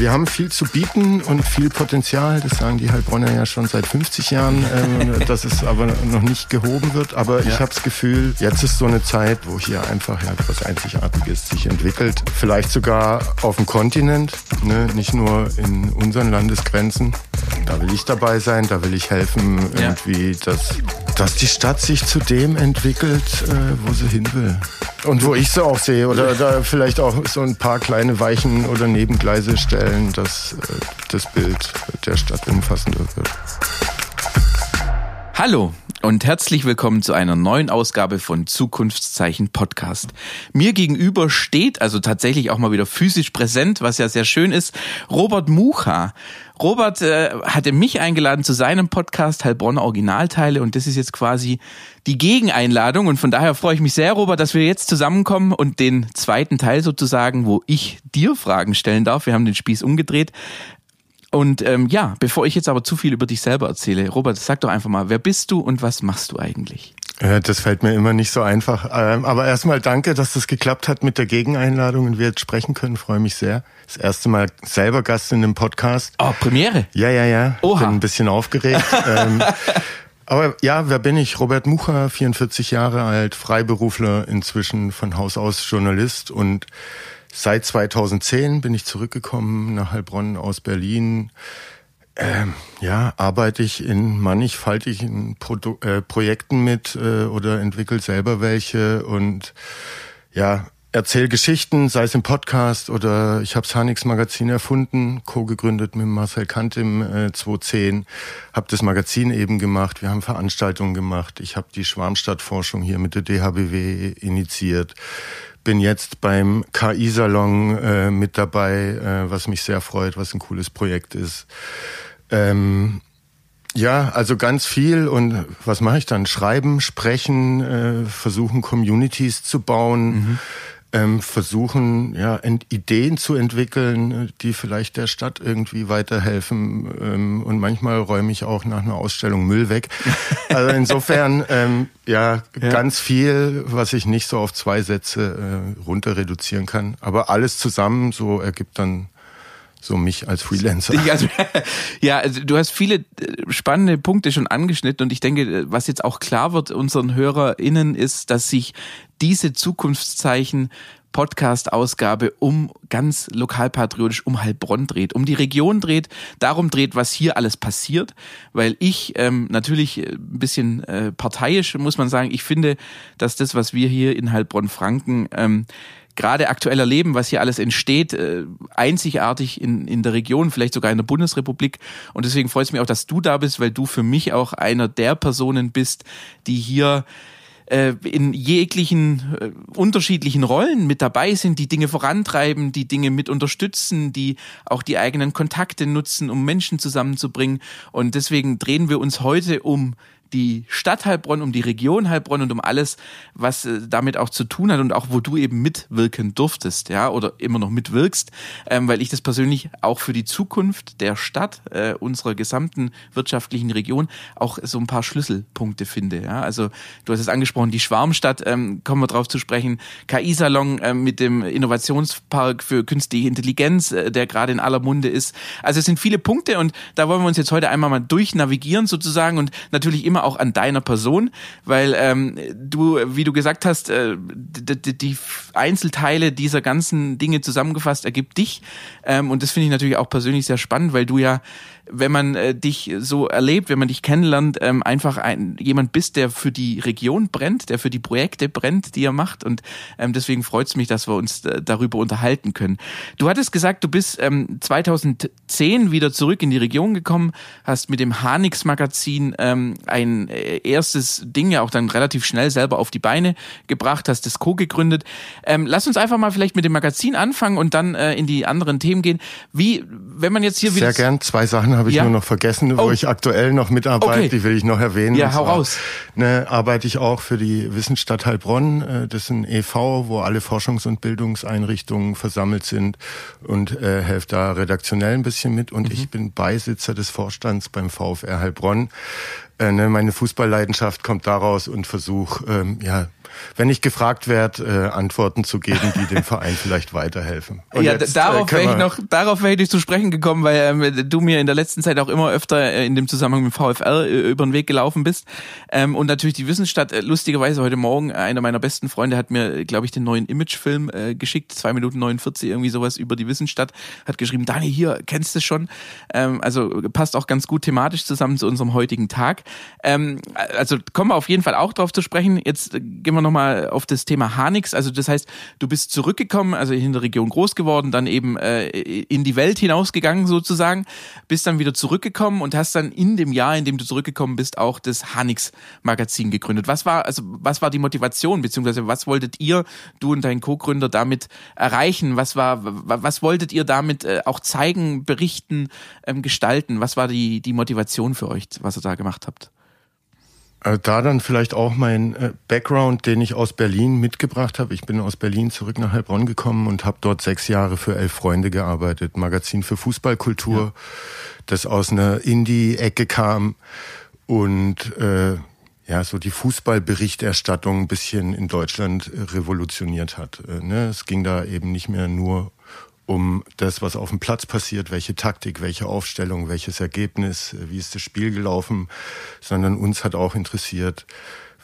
Wir haben viel zu bieten und viel Potenzial. Das sagen die Heilbronner ja schon seit 50 Jahren, äh, dass es aber noch nicht gehoben wird. Aber ja. ich habe das Gefühl, jetzt ist so eine Zeit, wo hier einfach ja etwas Einzigartiges sich entwickelt. Vielleicht sogar auf dem Kontinent, ne? nicht nur in unseren Landesgrenzen. Da will ich dabei sein, da will ich helfen, irgendwie, ja. dass, dass die Stadt sich zu dem entwickelt, äh, wo sie hin will. Und wo ich sie auch sehe. Oder da vielleicht auch so ein paar kleine Weichen oder Nebengleise stellen dass äh, das Bild der Stadt umfassender wird. Hallo und herzlich willkommen zu einer neuen Ausgabe von Zukunftszeichen Podcast. Mir gegenüber steht, also tatsächlich auch mal wieder physisch präsent, was ja sehr schön ist, Robert Mucha. Robert äh, hatte mich eingeladen zu seinem Podcast Heilbronn Originalteile und das ist jetzt quasi die Gegeneinladung und von daher freue ich mich sehr, Robert, dass wir jetzt zusammenkommen und den zweiten Teil sozusagen, wo ich dir Fragen stellen darf. Wir haben den Spieß umgedreht. Und ähm, ja, bevor ich jetzt aber zu viel über dich selber erzähle, Robert, sag doch einfach mal, wer bist du und was machst du eigentlich? Das fällt mir immer nicht so einfach. Ähm, aber erstmal danke, dass das geklappt hat mit der Gegeneinladung und wir jetzt sprechen können. Freue mich sehr. Das erste Mal selber Gast in einem Podcast. Oh, Premiere? Ja, ja, ja. Oha. Bin ein bisschen aufgeregt. Ähm, aber ja, wer bin ich? Robert Mucher, 44 Jahre alt, Freiberufler, inzwischen von Haus aus Journalist und Seit 2010 bin ich zurückgekommen nach Heilbronn aus Berlin. Ähm, ja, arbeite ich in mannigfaltigen Produ äh, Projekten mit äh, oder entwickle selber welche und ja, erzähle Geschichten, sei es im Podcast oder ich habe das Hanix Magazin erfunden, co-gegründet mit Marcel Kant im äh, 2010, habe das Magazin eben gemacht, wir haben Veranstaltungen gemacht, ich habe die Schwarmstadtforschung hier mit der DHBW initiiert bin jetzt beim KI-Salon äh, mit dabei, äh, was mich sehr freut, was ein cooles Projekt ist. Ähm, ja, also ganz viel und was mache ich dann? Schreiben, sprechen, äh, versuchen Communities zu bauen. Mhm ähm, versuchen, ja, Ideen zu entwickeln, die vielleicht der Stadt irgendwie weiterhelfen. Ähm, und manchmal räume ich auch nach einer Ausstellung Müll weg. Also insofern, ähm, ja, ja, ganz viel, was ich nicht so auf zwei Sätze äh, runter reduzieren kann. Aber alles zusammen so ergibt dann so mich als Freelancer. Also, ja, also du hast viele äh, spannende Punkte schon angeschnitten und ich denke, äh, was jetzt auch klar wird unseren HörerInnen ist, dass sich diese Zukunftszeichen Podcast-Ausgabe um ganz lokalpatriotisch um Heilbronn dreht, um die Region dreht, darum dreht, was hier alles passiert, weil ich ähm, natürlich ein bisschen äh, parteiisch muss man sagen, ich finde, dass das, was wir hier in Heilbronn-Franken ähm, gerade aktuell erleben, was hier alles entsteht, äh, einzigartig in, in der Region, vielleicht sogar in der Bundesrepublik. Und deswegen freut es mich auch, dass du da bist, weil du für mich auch einer der Personen bist, die hier äh, in jeglichen äh, unterschiedlichen Rollen mit dabei sind, die Dinge vorantreiben, die Dinge mit unterstützen, die auch die eigenen Kontakte nutzen, um Menschen zusammenzubringen. Und deswegen drehen wir uns heute um die Stadt Heilbronn, um die Region Heilbronn und um alles, was äh, damit auch zu tun hat und auch wo du eben mitwirken durftest, ja, oder immer noch mitwirkst, ähm, weil ich das persönlich auch für die Zukunft der Stadt, äh, unserer gesamten wirtschaftlichen Region, auch so ein paar Schlüsselpunkte finde, ja. Also du hast es angesprochen, die Schwarmstadt, ähm, kommen wir drauf zu sprechen, KI-Salon äh, mit dem Innovationspark für künstliche Intelligenz, äh, der gerade in aller Munde ist. Also es sind viele Punkte und da wollen wir uns jetzt heute einmal mal durchnavigieren sozusagen und natürlich immer immer auch an deiner Person, weil ähm, du, wie du gesagt hast, äh, die, Einzelteile dieser ganzen Dinge zusammengefasst ergibt dich. Ähm, und das finde ich natürlich auch persönlich sehr spannend, weil du ja wenn man äh, dich so erlebt, wenn man dich kennenlernt, ähm, einfach ein, jemand bist, der für die Region brennt, der für die Projekte brennt, die er macht. Und ähm, deswegen freut es mich, dass wir uns äh, darüber unterhalten können. Du hattest gesagt, du bist ähm, 2010 wieder zurück in die Region gekommen, hast mit dem Hanix Magazin ähm, ein äh, erstes Ding ja auch dann relativ schnell selber auf die Beine gebracht, hast das Co. gegründet. Ähm, lass uns einfach mal vielleicht mit dem Magazin anfangen und dann äh, in die anderen Themen gehen. Wie, wenn man jetzt hier wieder... Sehr gern, zwei Sachen habe ich ja? nur noch vergessen, wo oh. ich aktuell noch mitarbeite, okay. die will ich noch erwähnen. Ja, hau raus. Ne, arbeite ich auch für die Wissensstadt Heilbronn. Äh, das ist ein e.V., wo alle Forschungs- und Bildungseinrichtungen versammelt sind und äh, helfe da redaktionell ein bisschen mit. Und mhm. ich bin Beisitzer des Vorstands beim VfR Heilbronn. äh, ne, meine Fußballleidenschaft kommt daraus und versuche, ähm, ja, wenn ich gefragt werde, äh, Antworten zu geben, die dem Verein vielleicht weiterhelfen. Und ja, jetzt, darauf äh, wäre ich noch, darauf wäre ich zu sprechen gekommen, weil ähm, du mir in der letzten Zeit auch immer öfter äh, in dem Zusammenhang mit VfL äh, über den Weg gelaufen bist. Ähm, und natürlich die Wissensstadt, äh, lustigerweise heute Morgen, äh, einer meiner besten Freunde hat mir, glaube ich, den neuen Imagefilm äh, geschickt, zwei Minuten 49, irgendwie sowas über die Wissensstadt, hat geschrieben, Dani, hier, kennst du schon? Ähm, also passt auch ganz gut thematisch zusammen zu unserem heutigen Tag. Ähm, also kommen wir auf jeden Fall auch drauf zu sprechen. Jetzt äh, gehen wir nochmal auf das Thema Hanix. Also das heißt, du bist zurückgekommen, also in der Region groß geworden, dann eben äh, in die Welt hinausgegangen sozusagen, bist dann wieder zurückgekommen und hast dann in dem Jahr, in dem du zurückgekommen bist, auch das Hanix Magazin gegründet. Was war also was war die Motivation beziehungsweise was wolltet ihr, du und dein Co-Gründer damit erreichen? Was war was wolltet ihr damit äh, auch zeigen, berichten, ähm, gestalten? Was war die die Motivation für euch, was ihr da gemacht habt? Äh, da dann vielleicht auch mein äh, Background, den ich aus Berlin mitgebracht habe. Ich bin aus Berlin zurück nach Heilbronn gekommen und habe dort sechs Jahre für Elf Freunde gearbeitet, Magazin für Fußballkultur, ja. das aus einer Indie-Ecke kam und äh, ja so die Fußballberichterstattung ein bisschen in Deutschland revolutioniert hat. Äh, ne? Es ging da eben nicht mehr nur um das, was auf dem Platz passiert, welche Taktik, welche Aufstellung, welches Ergebnis, wie ist das Spiel gelaufen, sondern uns hat auch interessiert,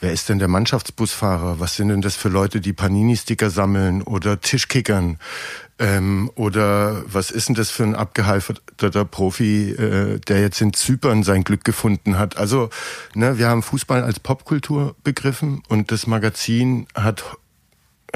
wer ist denn der Mannschaftsbusfahrer? Was sind denn das für Leute, die Panini-Sticker sammeln oder Tischkickern? Ähm, oder was ist denn das für ein abgehalfterter Profi, äh, der jetzt in Zypern sein Glück gefunden hat? Also, ne, wir haben Fußball als Popkultur begriffen und das Magazin hat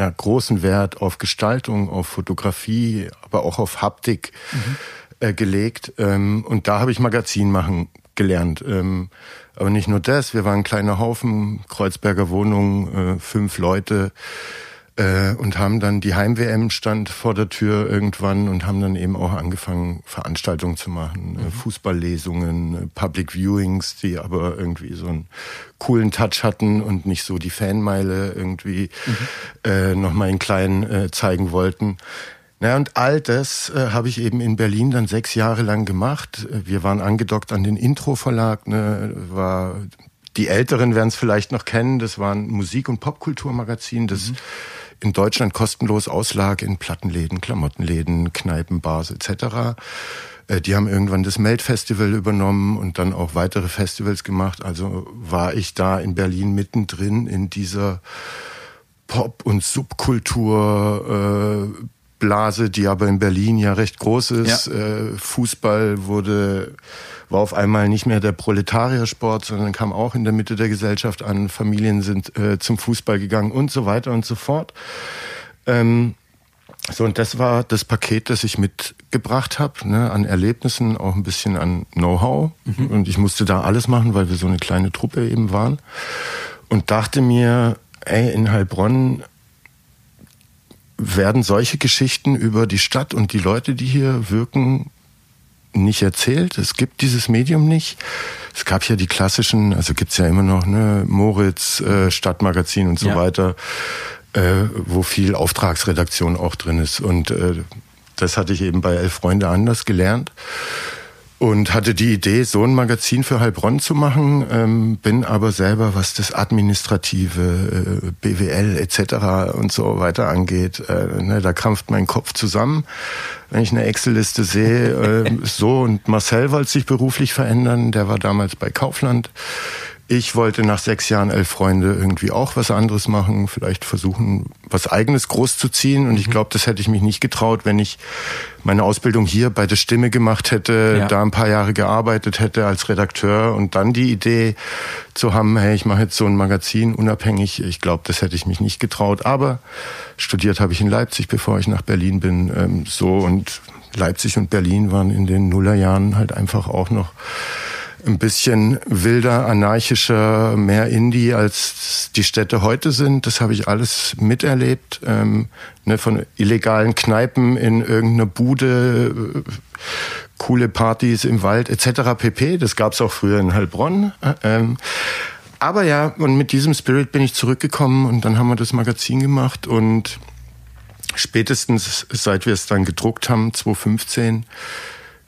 ja, großen Wert auf Gestaltung, auf Fotografie, aber auch auf Haptik mhm. äh, gelegt. Ähm, und da habe ich Magazin machen gelernt. Ähm, aber nicht nur das, wir waren ein kleiner Haufen, Kreuzberger Wohnung, äh, fünf Leute äh, und haben dann die Heim-WM stand vor der Tür irgendwann und haben dann eben auch angefangen, Veranstaltungen zu machen, äh, mhm. Fußballlesungen, äh, Public Viewings, die aber irgendwie so einen coolen Touch hatten und nicht so die Fanmeile irgendwie mhm. äh, nochmal in klein äh, zeigen wollten. Naja, und all das äh, habe ich eben in Berlin dann sechs Jahre lang gemacht. Wir waren angedockt an den Intro-Verlag, ne, war die Älteren werden es vielleicht noch kennen, das war ein Musik- und Popkulturmagazin, das mhm in Deutschland kostenlos auslag in Plattenläden, Klamottenläden, Kneipen, Bars etc. Äh, die haben irgendwann das Melt-Festival übernommen und dann auch weitere Festivals gemacht. Also war ich da in Berlin mittendrin in dieser Pop- und Subkultur. Äh, Blase, die aber in Berlin ja recht groß ist. Ja. Äh, Fußball wurde war auf einmal nicht mehr der Proletariersport, sondern kam auch in der Mitte der Gesellschaft an. Familien sind äh, zum Fußball gegangen und so weiter und so fort. Ähm, so, und das war das Paket, das ich mitgebracht habe, ne, an Erlebnissen, auch ein bisschen an Know-how. Mhm. Und ich musste da alles machen, weil wir so eine kleine Truppe eben waren. Und dachte mir, ey, in Heilbronn werden solche Geschichten über die Stadt und die Leute, die hier wirken, nicht erzählt. Es gibt dieses Medium nicht. Es gab ja die klassischen, also gibt's ja immer noch, ne, Moritz, äh, Stadtmagazin und so ja. weiter, äh, wo viel Auftragsredaktion auch drin ist. Und äh, das hatte ich eben bei Elf Freunde anders gelernt und hatte die Idee, so ein Magazin für Heilbronn zu machen, ähm, bin aber selber, was das administrative, äh, BWL etc. und so weiter angeht, äh, ne, da krampft mein Kopf zusammen, wenn ich eine Excel-Liste sehe. Äh, so und Marcel wollte sich beruflich verändern, der war damals bei Kaufland. Ich wollte nach sechs Jahren elf Freunde irgendwie auch was anderes machen, vielleicht versuchen, was eigenes groß zu ziehen. Und ich mhm. glaube, das hätte ich mich nicht getraut, wenn ich meine Ausbildung hier bei der Stimme gemacht hätte, ja. da ein paar Jahre gearbeitet hätte als Redakteur und dann die Idee zu haben, hey, ich mache jetzt so ein Magazin unabhängig. Ich glaube, das hätte ich mich nicht getraut. Aber studiert habe ich in Leipzig, bevor ich nach Berlin bin. Ähm, so und Leipzig und Berlin waren in den Nullerjahren halt einfach auch noch ein bisschen wilder, anarchischer, mehr Indie als die Städte heute sind. Das habe ich alles miterlebt. Ähm, ne, von illegalen Kneipen in irgendeiner Bude, äh, coole Partys im Wald etc. pp. Das gab es auch früher in Heilbronn. Ähm, aber ja, und mit diesem Spirit bin ich zurückgekommen und dann haben wir das Magazin gemacht und spätestens seit wir es dann gedruckt haben, 2015,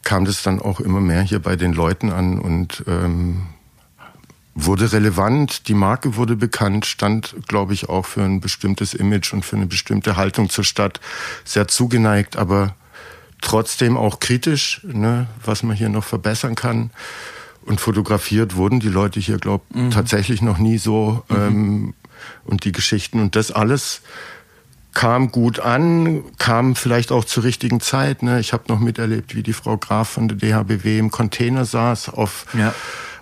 kam das dann auch immer mehr hier bei den Leuten an und ähm, wurde relevant, die Marke wurde bekannt, stand, glaube ich, auch für ein bestimmtes Image und für eine bestimmte Haltung zur Stadt sehr zugeneigt, aber trotzdem auch kritisch, ne, was man hier noch verbessern kann. Und fotografiert wurden die Leute hier, glaube ich, mhm. tatsächlich noch nie so. Mhm. Ähm, und die Geschichten und das alles kam gut an, kam vielleicht auch zur richtigen Zeit. Ne? Ich habe noch miterlebt, wie die Frau Graf von der DHBW im Container saß auf ja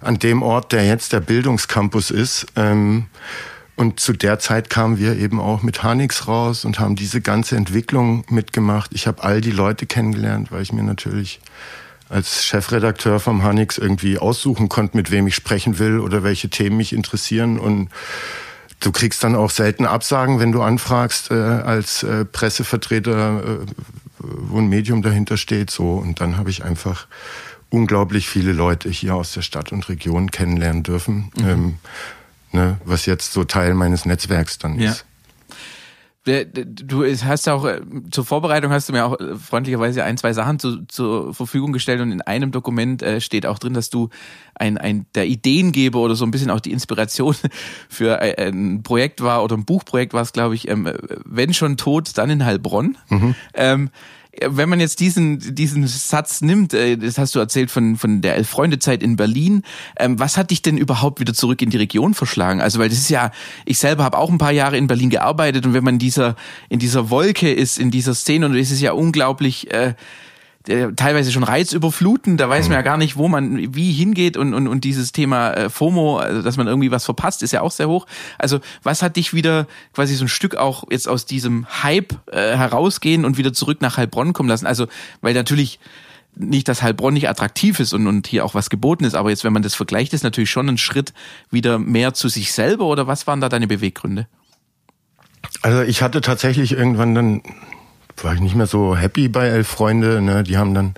an dem Ort, der jetzt der Bildungscampus ist. Ähm, und zu der Zeit kamen wir eben auch mit Hanix raus und haben diese ganze Entwicklung mitgemacht. Ich habe all die Leute kennengelernt, weil ich mir natürlich als Chefredakteur vom Hanix irgendwie aussuchen konnte, mit wem ich sprechen will oder welche Themen mich interessieren. Und du kriegst dann auch selten Absagen, wenn du anfragst äh, als äh, Pressevertreter, äh, wo ein Medium dahinter steht. So und dann habe ich einfach unglaublich viele Leute hier aus der Stadt und Region kennenlernen dürfen, mhm. ähm, ne, was jetzt so Teil meines Netzwerks dann ja. ist. Du hast auch äh, zur Vorbereitung hast du mir auch äh, freundlicherweise ein, zwei Sachen zu, zur Verfügung gestellt und in einem Dokument äh, steht auch drin, dass du ein, ein der Ideengeber oder so ein bisschen auch die Inspiration für ein Projekt war oder ein Buchprojekt war es, glaube ich, ähm, wenn schon tot, dann in Heilbronn. Mhm. Ähm, wenn man jetzt diesen, diesen Satz nimmt, äh, das hast du erzählt von, von der Elf-Freunde-Zeit in Berlin, ähm, was hat dich denn überhaupt wieder zurück in die Region verschlagen? Also, weil das ist ja, ich selber habe auch ein paar Jahre in Berlin gearbeitet und wenn man in dieser, in dieser Wolke ist, in dieser Szene, und es ist ja unglaublich, äh, teilweise schon reizüberfluten, da weiß man ja mhm. gar nicht, wo man wie hingeht und, und, und dieses Thema äh, FOMO, also dass man irgendwie was verpasst, ist ja auch sehr hoch. Also was hat dich wieder quasi so ein Stück auch jetzt aus diesem Hype äh, herausgehen und wieder zurück nach Heilbronn kommen lassen? Also, weil natürlich nicht, dass Heilbronn nicht attraktiv ist und, und hier auch was geboten ist, aber jetzt, wenn man das vergleicht, ist natürlich schon ein Schritt wieder mehr zu sich selber oder was waren da deine Beweggründe? Also ich hatte tatsächlich irgendwann dann war ich nicht mehr so happy bei Elf Freunde. Ne? Die haben dann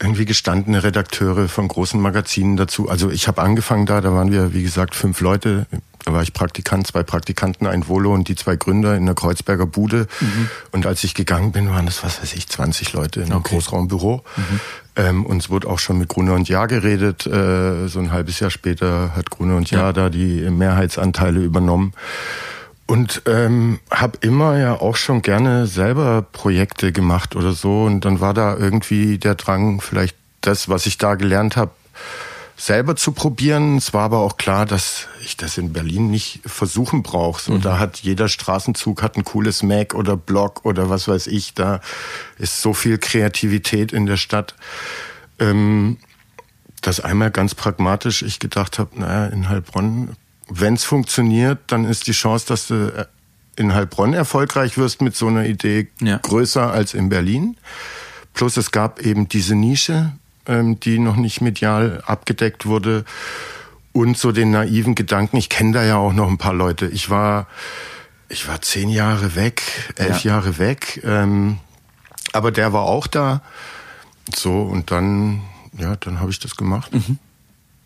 irgendwie gestandene Redakteure von großen Magazinen dazu. Also ich habe angefangen da, da waren wir, wie gesagt, fünf Leute. Da war ich Praktikant, zwei Praktikanten, ein Volo und die zwei Gründer in der Kreuzberger Bude. Mhm. Und als ich gegangen bin, waren das, was weiß ich, 20 Leute in einem okay. Großraumbüro. Mhm. Ähm, und es wurde auch schon mit Gruner und Jahr geredet. Äh, so ein halbes Jahr später hat Gruner und Jahr ja. da die Mehrheitsanteile übernommen. Und ähm, habe immer ja auch schon gerne selber Projekte gemacht oder so. Und dann war da irgendwie der Drang, vielleicht das, was ich da gelernt habe, selber zu probieren. Es war aber auch klar, dass ich das in Berlin nicht versuchen brauche. So, mhm. Da hat jeder Straßenzug hat ein cooles Mac oder Blog oder was weiß ich. Da ist so viel Kreativität in der Stadt. Ähm, dass einmal ganz pragmatisch ich gedacht habe, naja, in Heilbronn wenn es funktioniert, dann ist die Chance, dass du äh, in Heilbronn erfolgreich wirst mit so einer Idee ja. größer als in Berlin. Plus es gab eben diese Nische, ähm, die noch nicht medial abgedeckt wurde und so den naiven Gedanken. Ich kenne da ja auch noch ein paar Leute. Ich war, ich war zehn Jahre weg, elf ja. Jahre weg, ähm, aber der war auch da. So und dann, ja, dann habe ich das gemacht. Mhm.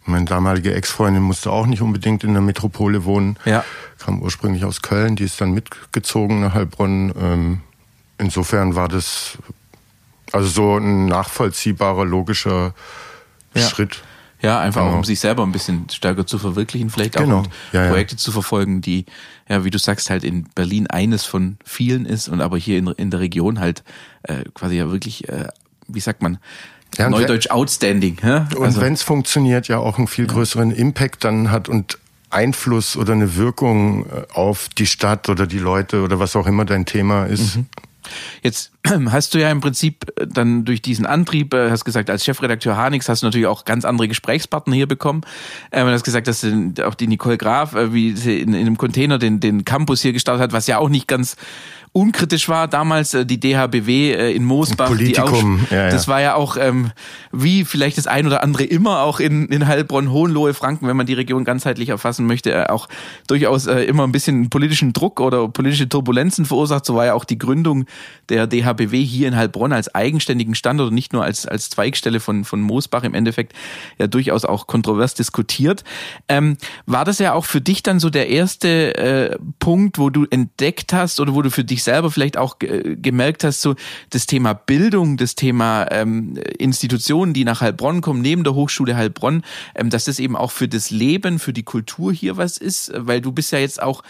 Meine damalige Ex-Freundin musste auch nicht unbedingt in der Metropole wohnen. Ja. Kam ursprünglich aus Köln, die ist dann mitgezogen nach Heilbronn. Ähm, insofern war das also so ein nachvollziehbarer, logischer ja. Schritt. Ja, einfach genau. um sich selber ein bisschen stärker zu verwirklichen, vielleicht auch genau. und ja, Projekte ja. zu verfolgen, die, ja, wie du sagst, halt in Berlin eines von vielen ist und aber hier in, in der Region halt äh, quasi ja wirklich, äh, wie sagt man, ja, Neudeutsch outstanding. Ja? Und also. wenn es funktioniert, ja auch einen viel größeren Impact dann hat und Einfluss oder eine Wirkung äh, auf die Stadt oder die Leute oder was auch immer dein Thema ist. Mhm. Jetzt hast du ja im Prinzip dann durch diesen Antrieb, äh, hast gesagt, als Chefredakteur Hanix hast du natürlich auch ganz andere Gesprächspartner hier bekommen. Ähm, du hast gesagt, dass auch die Nicole Graf, äh, wie sie in, in einem Container den, den Campus hier gestartet hat, was ja auch nicht ganz unkritisch war damals äh, die DHBW äh, in Moosbach. Politikum, die ja, ja. Das war ja auch ähm, wie vielleicht das ein oder andere immer auch in, in Heilbronn, Hohenlohe, Franken, wenn man die Region ganzheitlich erfassen möchte, äh, auch durchaus äh, immer ein bisschen politischen Druck oder politische Turbulenzen verursacht. So war ja auch die Gründung der DHBW DHBW hier in Heilbronn als eigenständigen Standort und nicht nur als, als Zweigstelle von, von Moosbach im Endeffekt ja durchaus auch kontrovers diskutiert. Ähm, war das ja auch für dich dann so der erste äh, Punkt, wo du entdeckt hast oder wo du für dich selber vielleicht auch gemerkt hast, so das Thema Bildung, das Thema ähm, Institutionen, die nach Heilbronn kommen, neben der Hochschule Heilbronn, ähm, dass das eben auch für das Leben, für die Kultur hier was ist, weil du bist ja jetzt auch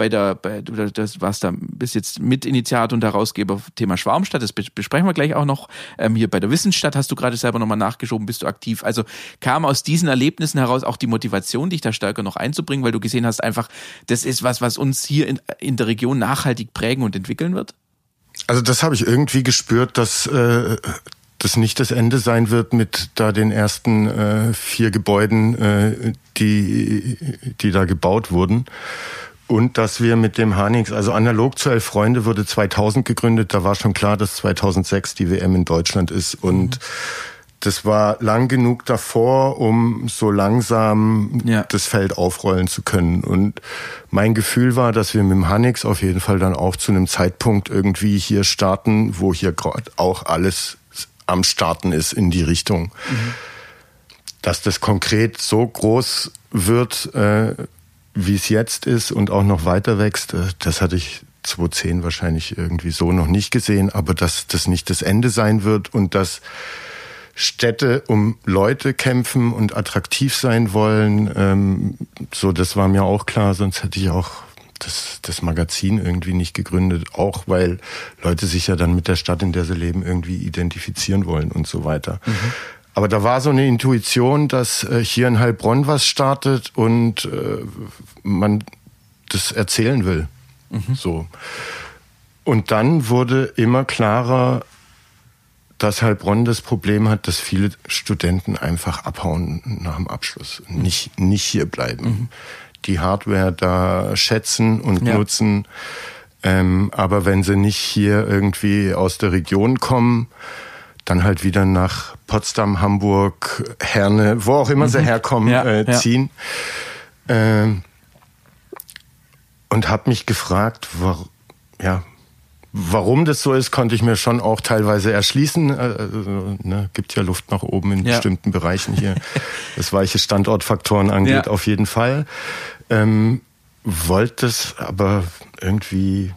bei der, bei, du das warst da, bist jetzt Mitinitiator und Herausgeber Thema Schwarmstadt, das besprechen wir gleich auch noch. Ähm, hier bei der Wissensstadt hast du gerade selber nochmal nachgeschoben, bist du aktiv. Also kam aus diesen Erlebnissen heraus auch die Motivation, dich da stärker noch einzubringen, weil du gesehen hast, einfach, das ist was, was uns hier in, in der Region nachhaltig prägen und entwickeln wird? Also das habe ich irgendwie gespürt, dass äh, das nicht das Ende sein wird mit da den ersten äh, vier Gebäuden, äh, die, die da gebaut wurden. Und dass wir mit dem Hanix, also analog zu Elf Freunde wurde 2000 gegründet, da war schon klar, dass 2006 die WM in Deutschland ist. Und mhm. das war lang genug davor, um so langsam ja. das Feld aufrollen zu können. Und mein Gefühl war, dass wir mit dem Hanix auf jeden Fall dann auch zu einem Zeitpunkt irgendwie hier starten, wo hier gerade auch alles am Starten ist in die Richtung. Mhm. Dass das konkret so groß wird, äh, wie es jetzt ist und auch noch weiter wächst, äh, das hatte ich 2010 wahrscheinlich irgendwie so noch nicht gesehen, aber dass das nicht das Ende sein wird und dass Städte um Leute kämpfen und attraktiv sein wollen, ähm, so das war mir auch klar, sonst hätte ich auch das, das Magazin irgendwie nicht gegründet, auch weil Leute sich ja dann mit der Stadt, in der sie leben, irgendwie identifizieren wollen und so weiter. Mhm. Aber da war so eine Intuition, dass äh, hier in Heilbronn was startet und äh, man das erzählen will. Mhm. So. Und dann wurde immer klarer, dass Heilbronn das Problem hat, dass viele Studenten einfach abhauen nach dem Abschluss, mhm. nicht, nicht hier bleiben. Mhm. Die Hardware da schätzen und ja. nutzen. Ähm, aber wenn sie nicht hier irgendwie aus der Region kommen, dann halt wieder nach Potsdam, Hamburg, Herne, wo auch immer mhm. sie herkommen, ja, äh, ziehen. Ja. Ähm, und habe mich gefragt, war, ja, warum das so ist, konnte ich mir schon auch teilweise erschließen. Also, ne, gibt ja Luft nach oben in ja. bestimmten Bereichen hier, was weiche Standortfaktoren angeht, auf jeden Fall. Ähm, wollte es aber irgendwie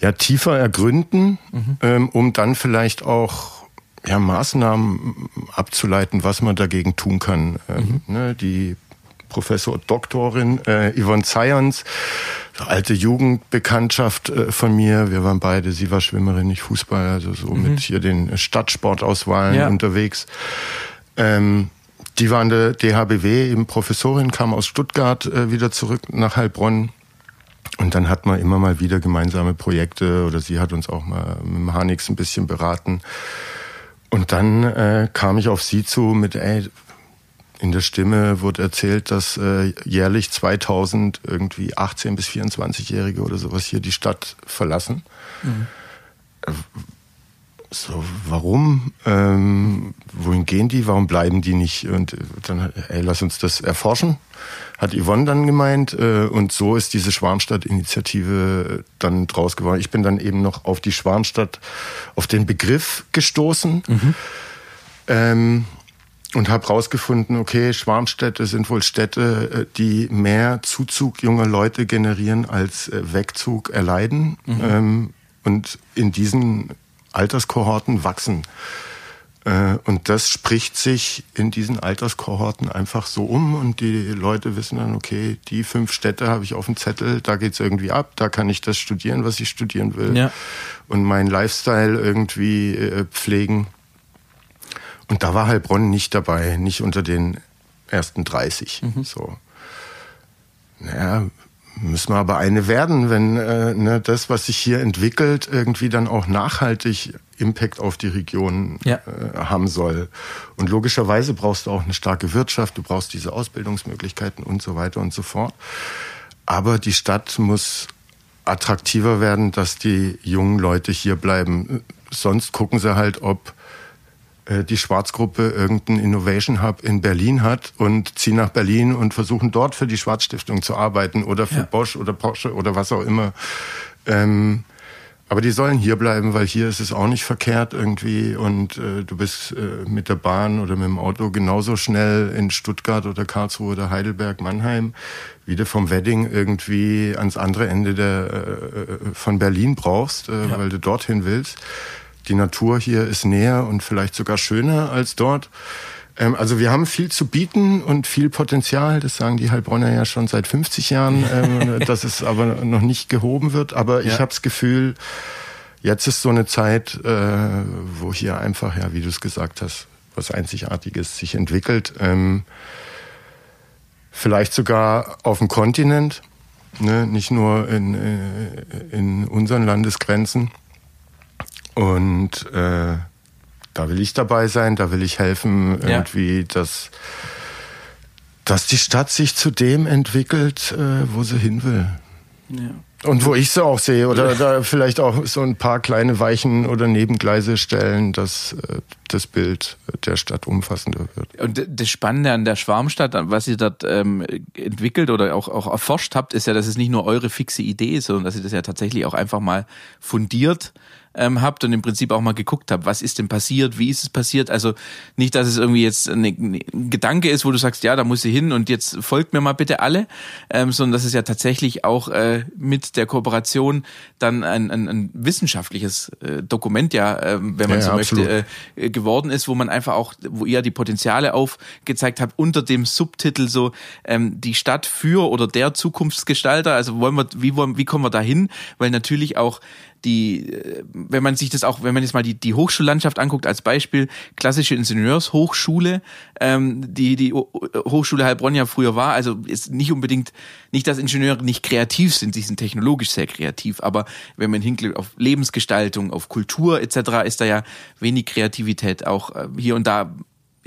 ja tiefer ergründen, mhm. ähm, um dann vielleicht auch ja, Maßnahmen abzuleiten, was man dagegen tun kann. Ähm, mhm. ne, die Professor Doktorin äh, Yvonne Zayans, alte Jugendbekanntschaft äh, von mir. Wir waren beide, sie war Schwimmerin, nicht Fußball, also so mhm. mit hier den Stadtsportauswahlen ja. unterwegs. Ähm, die war an der DHBW, eben Professorin, kam aus Stuttgart äh, wieder zurück nach Heilbronn und dann hat man immer mal wieder gemeinsame Projekte oder sie hat uns auch mal mit dem Hanix ein bisschen beraten. Und dann äh, kam ich auf sie zu mit, ey, in der Stimme wurde erzählt, dass äh, jährlich 2000 irgendwie 18 bis 24-Jährige oder sowas hier die Stadt verlassen. Mhm. Äh, so, warum? Ähm, wohin gehen die? Warum bleiben die nicht? Und dann, ey, lass uns das erforschen hat Yvonne dann gemeint. Äh, und so ist diese Schwarmstadt-Initiative dann draus geworden. Ich bin dann eben noch auf die Schwarmstadt, auf den Begriff gestoßen. Mhm. Ähm, und habe rausgefunden, okay, Schwarmstädte sind wohl Städte, äh, die mehr Zuzug junger Leute generieren als äh, Wegzug erleiden. Mhm. Ähm, und in diesen Alterskohorten wachsen äh, und das spricht sich in diesen Alterskohorten einfach so um und die Leute wissen dann, okay, die fünf Städte habe ich auf dem Zettel, da geht es irgendwie ab, da kann ich das studieren, was ich studieren will ja. und meinen Lifestyle irgendwie äh, pflegen. Und da war Heilbronn nicht dabei, nicht unter den ersten 30. Mhm. So. Naja, müssen wir aber eine werden, wenn äh, ne, das, was sich hier entwickelt, irgendwie dann auch nachhaltig Impact auf die Region ja. äh, haben soll. Und logischerweise brauchst du auch eine starke Wirtschaft, du brauchst diese Ausbildungsmöglichkeiten und so weiter und so fort. Aber die Stadt muss attraktiver werden, dass die jungen Leute hier bleiben. Sonst gucken sie halt, ob die Schwarzgruppe irgendeinen Innovation Hub in Berlin hat und ziehen nach Berlin und versuchen dort für die Schwarzstiftung zu arbeiten oder für ja. Bosch oder Porsche oder was auch immer. Ähm, Aber die sollen hier bleiben, weil hier ist es auch nicht verkehrt irgendwie und äh, du bist äh, mit der Bahn oder mit dem Auto genauso schnell in Stuttgart oder Karlsruhe oder Heidelberg, Mannheim, wie du vom Wedding irgendwie ans andere Ende der, äh, von Berlin brauchst, äh, ja. weil du dorthin willst. Die Natur hier ist näher und vielleicht sogar schöner als dort. Ähm, also wir haben viel zu bieten und viel Potenzial. Das sagen die Heilbronner ja schon seit 50 Jahren, ähm, dass es aber noch nicht gehoben wird. Aber ich ja. habe das Gefühl, jetzt ist so eine Zeit, äh, wo hier einfach, ja, wie du es gesagt hast, was Einzigartiges sich entwickelt. Ähm, vielleicht sogar auf dem Kontinent, ne? nicht nur in, äh, in unseren Landesgrenzen. Und äh, da will ich dabei sein, da will ich helfen, irgendwie, ja. dass, dass die Stadt sich zu dem entwickelt, äh, wo sie hin will. Ja. Und wo ich sie auch sehe, oder da vielleicht auch so ein paar kleine Weichen oder Nebengleise stellen, dass äh, das Bild der Stadt umfassender wird. Und das Spannende an der Schwarmstadt, was ihr dort ähm, entwickelt oder auch, auch erforscht habt, ist ja, dass es nicht nur eure fixe Idee ist, sondern dass ihr das ja tatsächlich auch einfach mal fundiert ähm, habt und im Prinzip auch mal geguckt habt, was ist denn passiert, wie ist es passiert. Also nicht, dass es irgendwie jetzt ein, ein Gedanke ist, wo du sagst, ja, da muss ich hin und jetzt folgt mir mal bitte alle, ähm, sondern dass es ja tatsächlich auch äh, mit der Kooperation dann ein, ein, ein wissenschaftliches äh, Dokument ja, äh, wenn man ja, so ja, möchte, äh, geworden ist, wo man einfach auch, wo ihr die Potenziale aufgezeigt habt unter dem Subtitel so ähm, die Stadt für oder der Zukunftsgestalter. Also wollen wir, wie wollen, wie kommen wir da hin? Weil natürlich auch die, äh, wenn man sich das auch, wenn man jetzt mal die, die Hochschullandschaft anguckt als Beispiel, klassische Ingenieurshochschule, ähm, die die Hochschule Heilbronn ja früher war, also ist nicht unbedingt, nicht, dass Ingenieure nicht kreativ sind, sie sind technologisch sehr kreativ, aber wenn man hinklickt auf Lebensgestaltung, auf Kultur etc., ist da ja wenig Kreativität auch äh, hier und da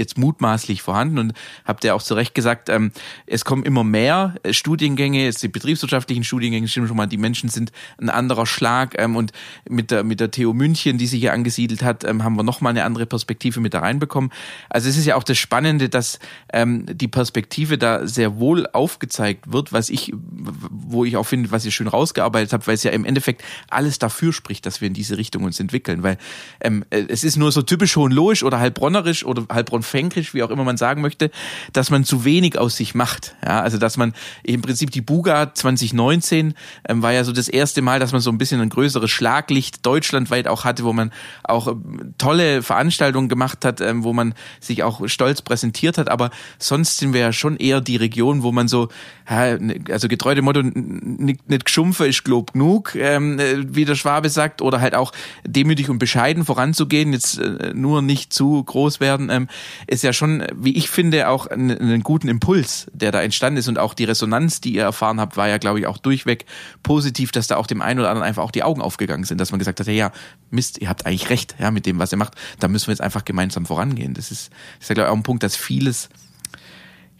jetzt mutmaßlich vorhanden und habt ihr auch zu Recht gesagt, ähm, es kommen immer mehr äh, Studiengänge, es die betriebswirtschaftlichen Studiengänge stimmen schon mal, die Menschen sind ein anderer Schlag ähm, und mit der, mit der TU München, die sich hier angesiedelt hat, ähm, haben wir nochmal eine andere Perspektive mit da reinbekommen. Also es ist ja auch das Spannende, dass ähm, die Perspektive da sehr wohl aufgezeigt wird, was ich, wo ich auch finde, was ihr schön rausgearbeitet habt, weil es ja im Endeffekt alles dafür spricht, dass wir in diese Richtung uns entwickeln, weil ähm, äh, es ist nur so typisch hohenlohisch oder halbbronnerisch oder halbbronn fränkisch, wie auch immer man sagen möchte, dass man zu wenig aus sich macht. Ja, also dass man im Prinzip die Buga 2019 ähm, war ja so das erste Mal, dass man so ein bisschen ein größeres Schlaglicht deutschlandweit auch hatte, wo man auch ähm, tolle Veranstaltungen gemacht hat, ähm, wo man sich auch stolz präsentiert hat. Aber sonst sind wir ja schon eher die Region, wo man so, ne, also getreu dem Motto, nicht, nicht geschumpfe ist glob genug, ähm, äh, wie der Schwabe sagt, oder halt auch demütig und bescheiden voranzugehen, jetzt äh, nur nicht zu groß werden. Ähm, ist ja schon, wie ich finde, auch einen, einen guten Impuls, der da entstanden ist und auch die Resonanz, die ihr erfahren habt, war ja, glaube ich, auch durchweg positiv, dass da auch dem einen oder anderen einfach auch die Augen aufgegangen sind, dass man gesagt hat, ja, ja Mist, ihr habt eigentlich recht, ja, mit dem, was ihr macht, da müssen wir jetzt einfach gemeinsam vorangehen. Das ist, ist ja, glaube ich, auch ein Punkt, dass vieles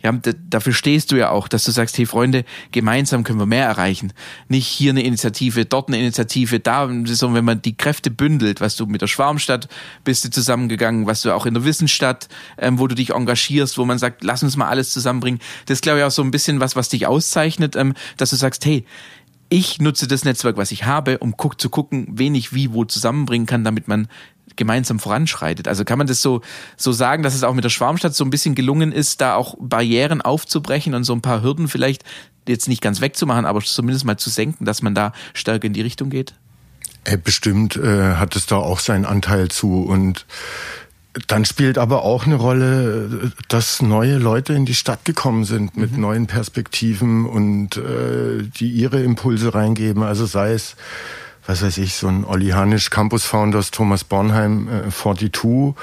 ja, dafür stehst du ja auch, dass du sagst, hey Freunde, gemeinsam können wir mehr erreichen. Nicht hier eine Initiative, dort eine Initiative, da, sondern wenn man die Kräfte bündelt, was du mit der Schwarmstadt bist du zusammengegangen, was du auch in der Wissensstadt, ähm, wo du dich engagierst, wo man sagt, lass uns mal alles zusammenbringen. Das ist, glaube ich, auch so ein bisschen was, was dich auszeichnet, ähm, dass du sagst, hey, ich nutze das Netzwerk, was ich habe, um guck, zu gucken, wen ich wie wo zusammenbringen kann, damit man gemeinsam voranschreitet. Also kann man das so, so sagen, dass es auch mit der Schwarmstadt so ein bisschen gelungen ist, da auch Barrieren aufzubrechen und so ein paar Hürden vielleicht jetzt nicht ganz wegzumachen, aber zumindest mal zu senken, dass man da stärker in die Richtung geht? Äh, bestimmt äh, hat es da auch seinen Anteil zu und dann spielt aber auch eine Rolle, dass neue Leute in die Stadt gekommen sind mit mhm. neuen Perspektiven und äh, die ihre Impulse reingeben. Also sei es was weiß ich, so ein Olli Hanisch, Campus Founders, Thomas Bornheim, äh, 42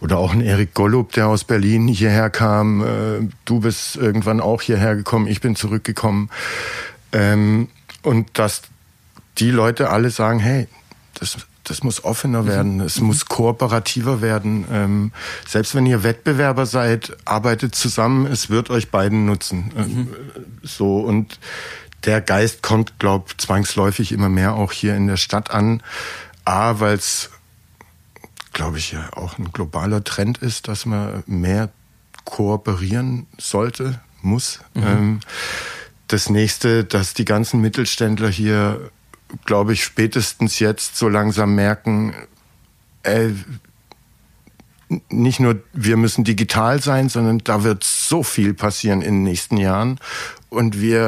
oder auch ein Erik Gollup, der aus Berlin hierher kam. Äh, du bist irgendwann auch hierher gekommen, ich bin zurückgekommen. Ähm, und dass die Leute alle sagen, hey, das, das muss offener mhm. werden, es mhm. muss kooperativer werden. Ähm, selbst wenn ihr Wettbewerber seid, arbeitet zusammen, es wird euch beiden nutzen. Ähm, mhm. So und der Geist kommt, glaub, zwangsläufig immer mehr auch hier in der Stadt an. A, weil es, glaube ich, ja auch ein globaler Trend ist, dass man mehr kooperieren sollte, muss. Mhm. Ähm, das nächste, dass die ganzen Mittelständler hier glaube ich, spätestens jetzt so langsam merken, ey, nicht nur wir müssen digital sein, sondern da wird so viel passieren in den nächsten Jahren. Und wir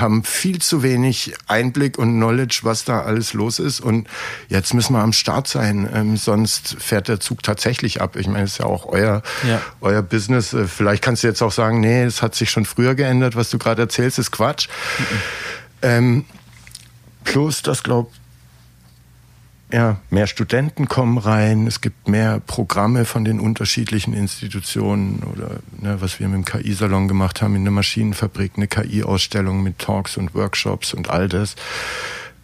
haben viel zu wenig Einblick und Knowledge, was da alles los ist. Und jetzt müssen wir am Start sein, ähm, sonst fährt der Zug tatsächlich ab. Ich meine, es ist ja auch euer, ja. euer Business. Äh, vielleicht kannst du jetzt auch sagen, nee, es hat sich schon früher geändert. Was du gerade erzählst, ist Quatsch. Mhm. Ähm, plus, das glaubt ja, mehr Studenten kommen rein, es gibt mehr Programme von den unterschiedlichen Institutionen oder ne, was wir mit dem KI-Salon gemacht haben in der Maschinenfabrik, eine KI-Ausstellung mit Talks und Workshops und all das,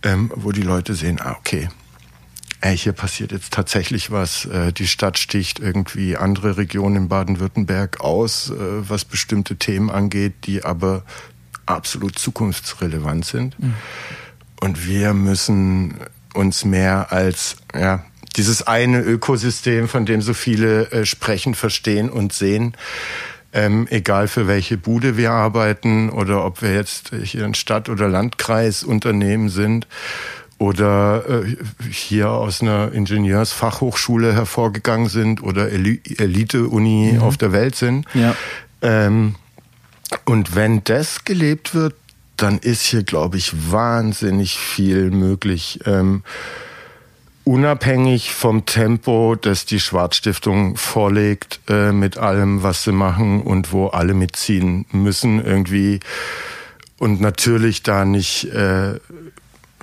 ähm, wo die Leute sehen, ah, okay, ey, hier passiert jetzt tatsächlich was. Äh, die Stadt sticht irgendwie andere Regionen in Baden-Württemberg aus, äh, was bestimmte Themen angeht, die aber absolut zukunftsrelevant sind. Mhm. Und wir müssen uns mehr als ja, dieses eine Ökosystem, von dem so viele äh, sprechen, verstehen und sehen. Ähm, egal für welche Bude wir arbeiten oder ob wir jetzt hier ein Stadt- oder Landkreisunternehmen sind oder äh, hier aus einer Ingenieursfachhochschule hervorgegangen sind oder Elite-Uni mhm. auf der Welt sind. Ja. Ähm, und wenn das gelebt wird, dann ist hier, glaube ich, wahnsinnig viel möglich. Ähm, unabhängig vom Tempo, das die Schwarzstiftung vorlegt, äh, mit allem, was sie machen und wo alle mitziehen müssen irgendwie. Und natürlich da nicht äh,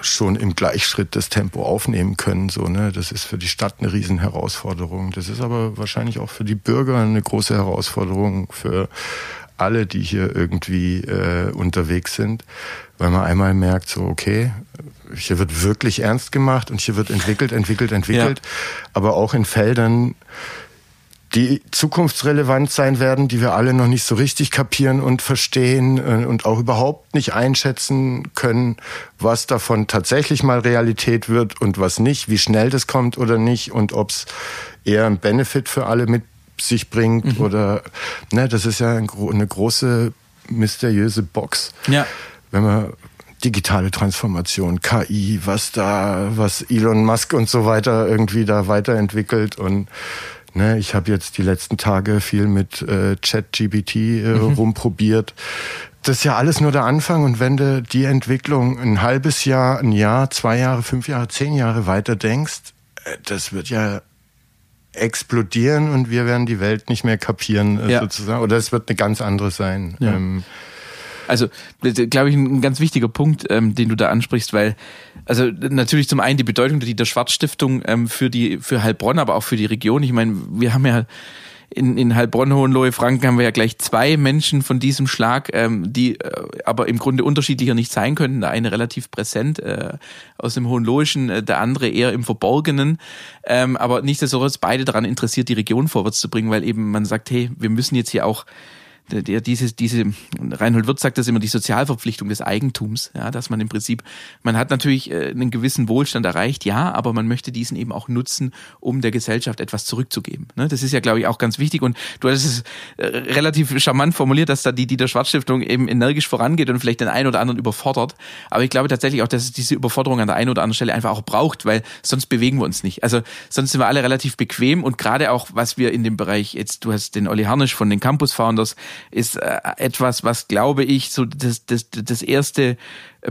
schon im Gleichschritt das Tempo aufnehmen können. So, ne? Das ist für die Stadt eine Riesenherausforderung. Das ist aber wahrscheinlich auch für die Bürger eine große Herausforderung, für alle, die hier irgendwie äh, unterwegs sind, weil man einmal merkt, so, okay, hier wird wirklich ernst gemacht und hier wird entwickelt, entwickelt, entwickelt, ja. aber auch in Feldern, die zukunftsrelevant sein werden, die wir alle noch nicht so richtig kapieren und verstehen äh, und auch überhaupt nicht einschätzen können, was davon tatsächlich mal Realität wird und was nicht, wie schnell das kommt oder nicht und ob es eher ein Benefit für alle mit sich bringt mhm. oder ne, das ist ja ein, eine große mysteriöse Box. Ja. Wenn man digitale Transformation, KI, was da, was Elon Musk und so weiter irgendwie da weiterentwickelt und ne, ich habe jetzt die letzten Tage viel mit äh, ChatGPT äh, mhm. rumprobiert. Das ist ja alles nur der Anfang und wenn du die Entwicklung ein halbes Jahr, ein Jahr, zwei Jahre, fünf Jahre, zehn Jahre weiter denkst, äh, das wird ja explodieren und wir werden die Welt nicht mehr kapieren, äh, ja. sozusagen. Oder es wird eine ganz andere sein. Ja. Ähm, also, glaube ich, ein ganz wichtiger Punkt, ähm, den du da ansprichst, weil, also natürlich zum einen die Bedeutung der Schwarzstiftung ähm, für die, für Heilbronn, aber auch für die Region. Ich meine, wir haben ja in, in Heilbronn, Hohenlohe, Franken haben wir ja gleich zwei Menschen von diesem Schlag, ähm, die äh, aber im Grunde unterschiedlicher nicht sein könnten. Der eine relativ präsent äh, aus dem Hohenlohischen, äh, der andere eher im Verborgenen. Ähm, aber nichtsdestotrotz beide daran interessiert, die Region vorwärts zu bringen, weil eben man sagt, hey, wir müssen jetzt hier auch der, diese, diese, Reinhold Wirth sagt das immer, die Sozialverpflichtung des Eigentums, ja, dass man im Prinzip, man hat natürlich äh, einen gewissen Wohlstand erreicht, ja, aber man möchte diesen eben auch nutzen, um der Gesellschaft etwas zurückzugeben. Ne? Das ist ja, glaube ich, auch ganz wichtig und du hast es äh, relativ charmant formuliert, dass da die, die der Schwarzstiftung eben energisch vorangeht und vielleicht den einen oder anderen überfordert, aber ich glaube tatsächlich auch, dass es diese Überforderung an der einen oder anderen Stelle einfach auch braucht, weil sonst bewegen wir uns nicht. Also sonst sind wir alle relativ bequem und gerade auch, was wir in dem Bereich, jetzt du hast den Olli Harnisch von den Campus Founders, ist äh, etwas, was glaube ich so das, das, das erste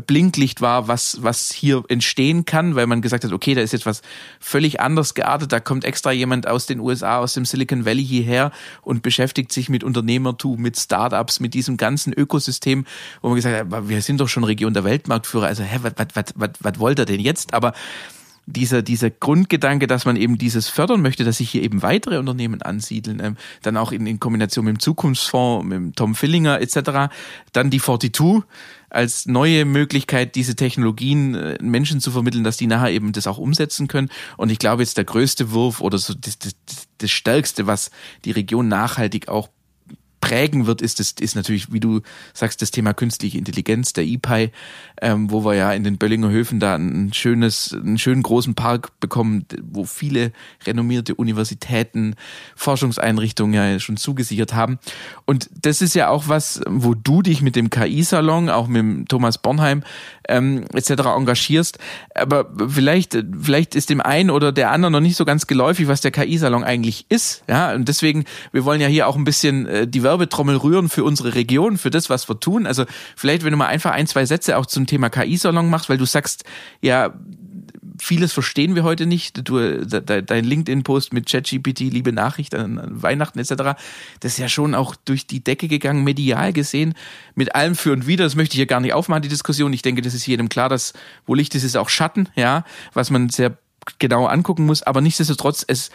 Blinklicht war, was, was hier entstehen kann, weil man gesagt hat, okay, da ist jetzt was völlig anders geartet, da kommt extra jemand aus den USA, aus dem Silicon Valley hierher und beschäftigt sich mit Unternehmertum, mit Startups, mit diesem ganzen Ökosystem, wo man gesagt hat, wir sind doch schon Region der Weltmarktführer, also hä, was wollt ihr denn jetzt? Aber dieser, dieser Grundgedanke, dass man eben dieses fördern möchte, dass sich hier eben weitere Unternehmen ansiedeln, ähm, dann auch in, in Kombination mit dem Zukunftsfonds, mit dem Tom Fillinger etc., dann die 42 als neue Möglichkeit, diese Technologien äh, Menschen zu vermitteln, dass die nachher eben das auch umsetzen können. Und ich glaube, jetzt der größte Wurf oder so das, das, das Stärkste, was die Region nachhaltig auch prägen wird, ist, das, ist natürlich, wie du sagst, das Thema künstliche Intelligenz, der EPI, ähm, wo wir ja in den Böllinger Höfen da ein schönes, einen schönen großen Park bekommen, wo viele renommierte Universitäten, Forschungseinrichtungen ja schon zugesichert haben. Und das ist ja auch was, wo du dich mit dem KI-Salon, auch mit dem Thomas Bornheim ähm, etc. engagierst. Aber vielleicht, vielleicht ist dem einen oder der anderen noch nicht so ganz geläufig, was der KI-Salon eigentlich ist. Ja, und deswegen, wir wollen ja hier auch ein bisschen äh, die Werbetrommel rühren für unsere Region, für das, was wir tun. Also vielleicht, wenn du mal einfach ein, zwei Sätze auch zum Thema KI-Salon machst, weil du sagst, ja, vieles verstehen wir heute nicht. Du, dein LinkedIn-Post mit ChatGPT, liebe Nachricht an Weihnachten etc., das ist ja schon auch durch die Decke gegangen, medial gesehen, mit allem für und wider. Das möchte ich hier gar nicht aufmachen, die Diskussion. Ich denke, das ist jedem klar, dass wo Licht ist, ist auch Schatten, ja, was man sehr genau angucken muss. Aber nichtsdestotrotz, es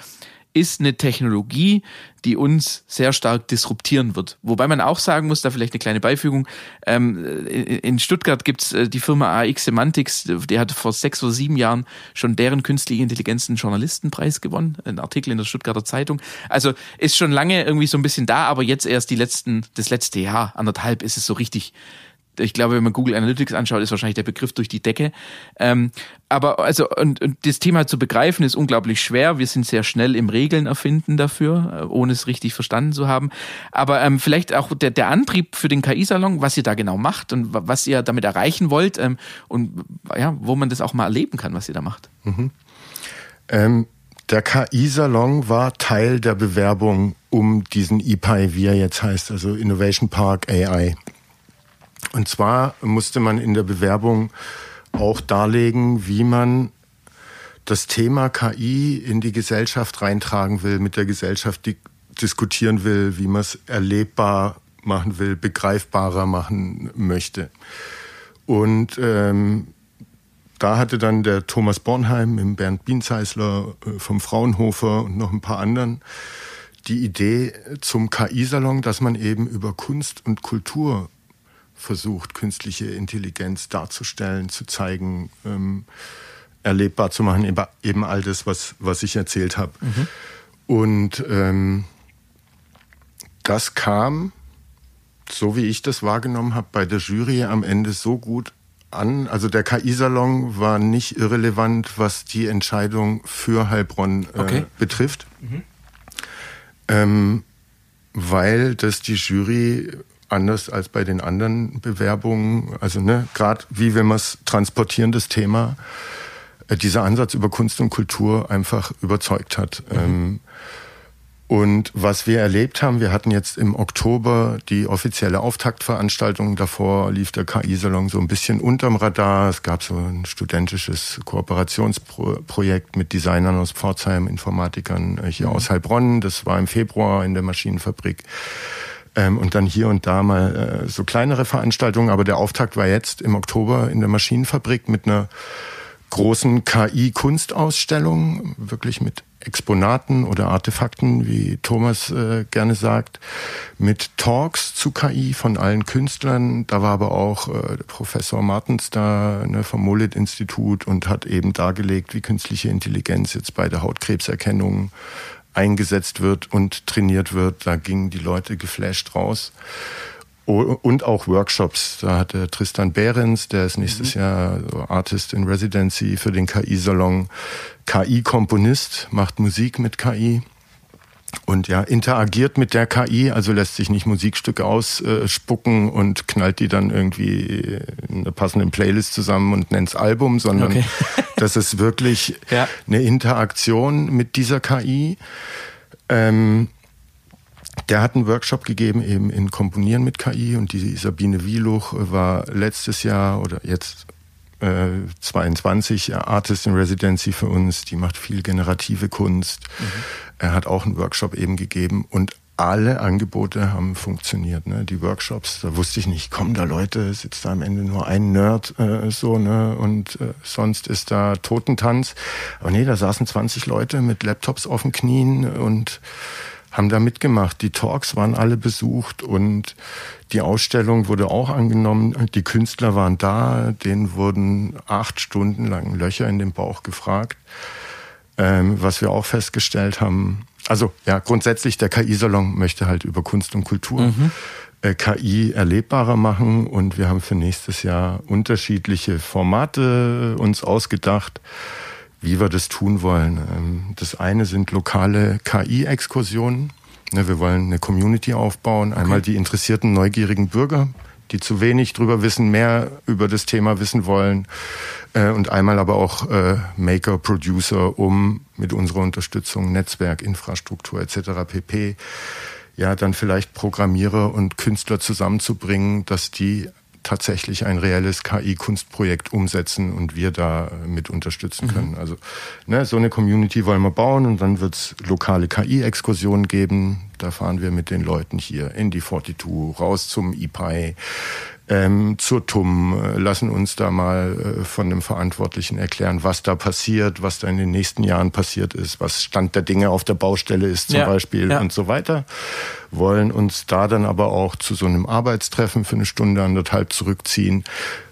ist eine Technologie, die uns sehr stark disruptieren wird. Wobei man auch sagen muss, da vielleicht eine kleine Beifügung, ähm, in Stuttgart gibt's äh, die Firma AX Semantics, die hat vor sechs oder sieben Jahren schon deren künstliche Intelligenz einen Journalistenpreis gewonnen, ein Artikel in der Stuttgarter Zeitung. Also ist schon lange irgendwie so ein bisschen da, aber jetzt erst die letzten, das letzte Jahr, anderthalb ist es so richtig ich glaube, wenn man Google Analytics anschaut, ist wahrscheinlich der Begriff durch die Decke. Ähm, aber also und, und das Thema zu begreifen ist unglaublich schwer. Wir sind sehr schnell im Regeln erfinden dafür, äh, ohne es richtig verstanden zu haben. Aber ähm, vielleicht auch der, der Antrieb für den KI-Salon, was ihr da genau macht und was ihr damit erreichen wollt ähm, und ja, wo man das auch mal erleben kann, was ihr da macht. Mhm. Ähm, der KI-Salon war Teil der Bewerbung um diesen EPI, wie er jetzt heißt, also Innovation Park AI. Und zwar musste man in der Bewerbung auch darlegen, wie man das Thema KI in die Gesellschaft reintragen will, mit der Gesellschaft di diskutieren will, wie man es erlebbar machen will, begreifbarer machen möchte. Und ähm, da hatte dann der Thomas Bornheim im Bernd Bienzeisler äh, vom Fraunhofer und noch ein paar anderen die Idee zum KI-Salon, dass man eben über Kunst und Kultur versucht, künstliche Intelligenz darzustellen, zu zeigen, ähm, erlebbar zu machen, eben all das, was, was ich erzählt habe. Mhm. Und ähm, das kam, so wie ich das wahrgenommen habe, bei der Jury am Ende so gut an. Also der KI-Salon war nicht irrelevant, was die Entscheidung für Heilbronn äh, okay. betrifft. Mhm. Ähm, weil das die Jury anders als bei den anderen Bewerbungen. Also ne, gerade wie wenn wir es transportieren, das Thema, äh, dieser Ansatz über Kunst und Kultur einfach überzeugt hat. Mhm. Ähm, und was wir erlebt haben, wir hatten jetzt im Oktober die offizielle Auftaktveranstaltung. Davor lief der KI-Salon so ein bisschen unterm Radar. Es gab so ein studentisches Kooperationsprojekt mit Designern aus Pforzheim, Informatikern äh, hier mhm. aus Heilbronn. Das war im Februar in der Maschinenfabrik. Ähm, und dann hier und da mal äh, so kleinere Veranstaltungen. Aber der Auftakt war jetzt im Oktober in der Maschinenfabrik mit einer großen KI-Kunstausstellung, wirklich mit Exponaten oder Artefakten, wie Thomas äh, gerne sagt, mit Talks zu KI von allen Künstlern. Da war aber auch äh, Professor Martens da ne, vom Molit-Institut und hat eben dargelegt, wie künstliche Intelligenz jetzt bei der Hautkrebserkennung eingesetzt wird und trainiert wird. Da gingen die Leute geflasht raus. Und auch Workshops. Da hatte Tristan Behrens, der ist nächstes mhm. Jahr Artist in Residency für den KI-Salon. KI-Komponist, macht Musik mit KI und ja, interagiert mit der KI, also lässt sich nicht Musikstücke ausspucken und knallt die dann irgendwie in einer passenden Playlist zusammen und nennt es Album, sondern okay. das ist wirklich ja. eine Interaktion mit dieser KI. Ähm, der hat einen Workshop gegeben eben in Komponieren mit KI und die Sabine Wieluch war letztes Jahr oder jetzt äh, 22 Artist in Residency für uns, die macht viel generative Kunst. Mhm. Er hat auch einen Workshop eben gegeben und alle Angebote haben funktioniert. Ne? Die Workshops, da wusste ich nicht, kommen da Leute, sitzt da am Ende nur ein Nerd äh, so, ne? Und äh, sonst ist da Totentanz. Aber nee, da saßen 20 Leute mit Laptops auf den Knien und haben da mitgemacht. Die Talks waren alle besucht und die Ausstellung wurde auch angenommen. Die Künstler waren da, denen wurden acht Stunden lang Löcher in den Bauch gefragt. Ähm, was wir auch festgestellt haben, also ja, grundsätzlich der KI-Salon möchte halt über Kunst und Kultur mhm. äh, KI erlebbarer machen und wir haben für nächstes Jahr unterschiedliche Formate uns ausgedacht, wie wir das tun wollen. Ähm, das eine sind lokale KI-Exkursionen. Ne, wir wollen eine Community aufbauen, einmal okay. die interessierten, neugierigen Bürger, die zu wenig drüber wissen, mehr über das Thema wissen wollen äh, und einmal aber auch äh, Maker, Producer, um mit unserer Unterstützung Netzwerk, Infrastruktur etc. pp. Ja, dann vielleicht Programmierer und Künstler zusammenzubringen, dass die tatsächlich ein reelles KI-Kunstprojekt umsetzen und wir da mit unterstützen mhm. können. Also ne, so eine Community wollen wir bauen und dann wird es lokale KI-Exkursionen geben. Da fahren wir mit den Leuten hier in die 42, raus zum IPI, ähm, zur TUM, äh, lassen uns da mal äh, von dem Verantwortlichen erklären, was da passiert, was da in den nächsten Jahren passiert ist, was Stand der Dinge auf der Baustelle ist zum ja, Beispiel ja. und so weiter. Wollen uns da dann aber auch zu so einem Arbeitstreffen für eine Stunde, anderthalb zurückziehen,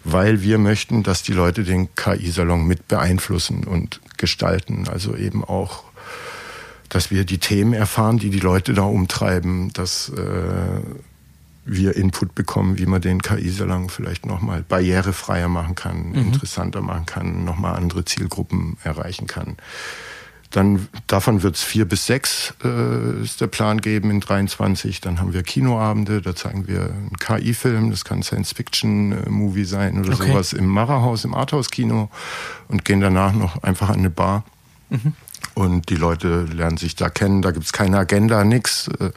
weil wir möchten, dass die Leute den KI-Salon mit beeinflussen und gestalten. Also eben auch dass wir die Themen erfahren, die die Leute da umtreiben, dass äh, wir Input bekommen, wie man den KI-Salon vielleicht nochmal barrierefreier machen kann, mhm. interessanter machen kann, nochmal andere Zielgruppen erreichen kann. Dann davon wird es vier bis sechs äh, ist der Plan geben in 23. Dann haben wir Kinoabende, da zeigen wir einen KI-Film, das kann Science-Fiction-Movie sein oder okay. sowas im Mara-Haus, im Arthouse-Kino und gehen danach noch einfach an eine Bar. Mhm. Und die Leute lernen sich da kennen, da gibt's keine Agenda, nix. Äh,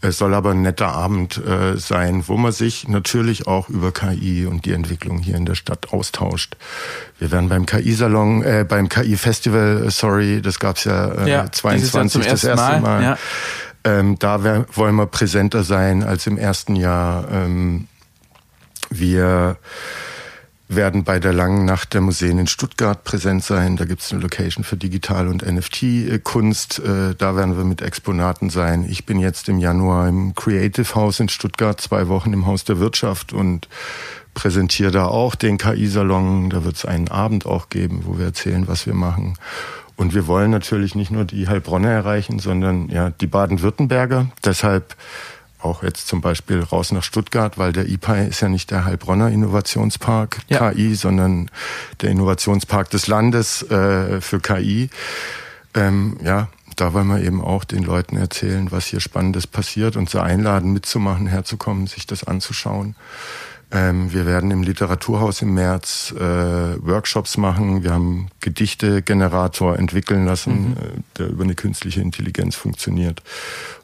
es soll aber ein netter Abend äh, sein, wo man sich natürlich auch über KI und die Entwicklung hier in der Stadt austauscht. Wir werden beim KI-Salon, äh, beim KI-Festival, äh, sorry, das gab's ja, äh, ja 22 das erste Mal. Mal. Ja. Ähm, da wär, wollen wir präsenter sein als im ersten Jahr. Ähm, wir werden bei der langen Nacht der Museen in Stuttgart präsent sein. Da gibt es eine Location für Digital- und NFT-Kunst. Äh, da werden wir mit Exponaten sein. Ich bin jetzt im Januar im Creative House in Stuttgart, zwei Wochen im Haus der Wirtschaft und präsentiere da auch den KI-Salon. Da wird es einen Abend auch geben, wo wir erzählen, was wir machen. Und wir wollen natürlich nicht nur die Heilbronner erreichen, sondern ja die Baden-Württemberger. Deshalb auch jetzt zum Beispiel raus nach Stuttgart, weil der IPI ist ja nicht der Heilbronner Innovationspark ja. KI, sondern der Innovationspark des Landes äh, für KI. Ähm, ja, da wollen wir eben auch den Leuten erzählen, was hier Spannendes passiert und sie einladen, mitzumachen, herzukommen, sich das anzuschauen. Ähm, wir werden im Literaturhaus im März äh, Workshops machen. Wir haben Gedichtegenerator entwickeln lassen, mhm. äh, der über eine künstliche Intelligenz funktioniert.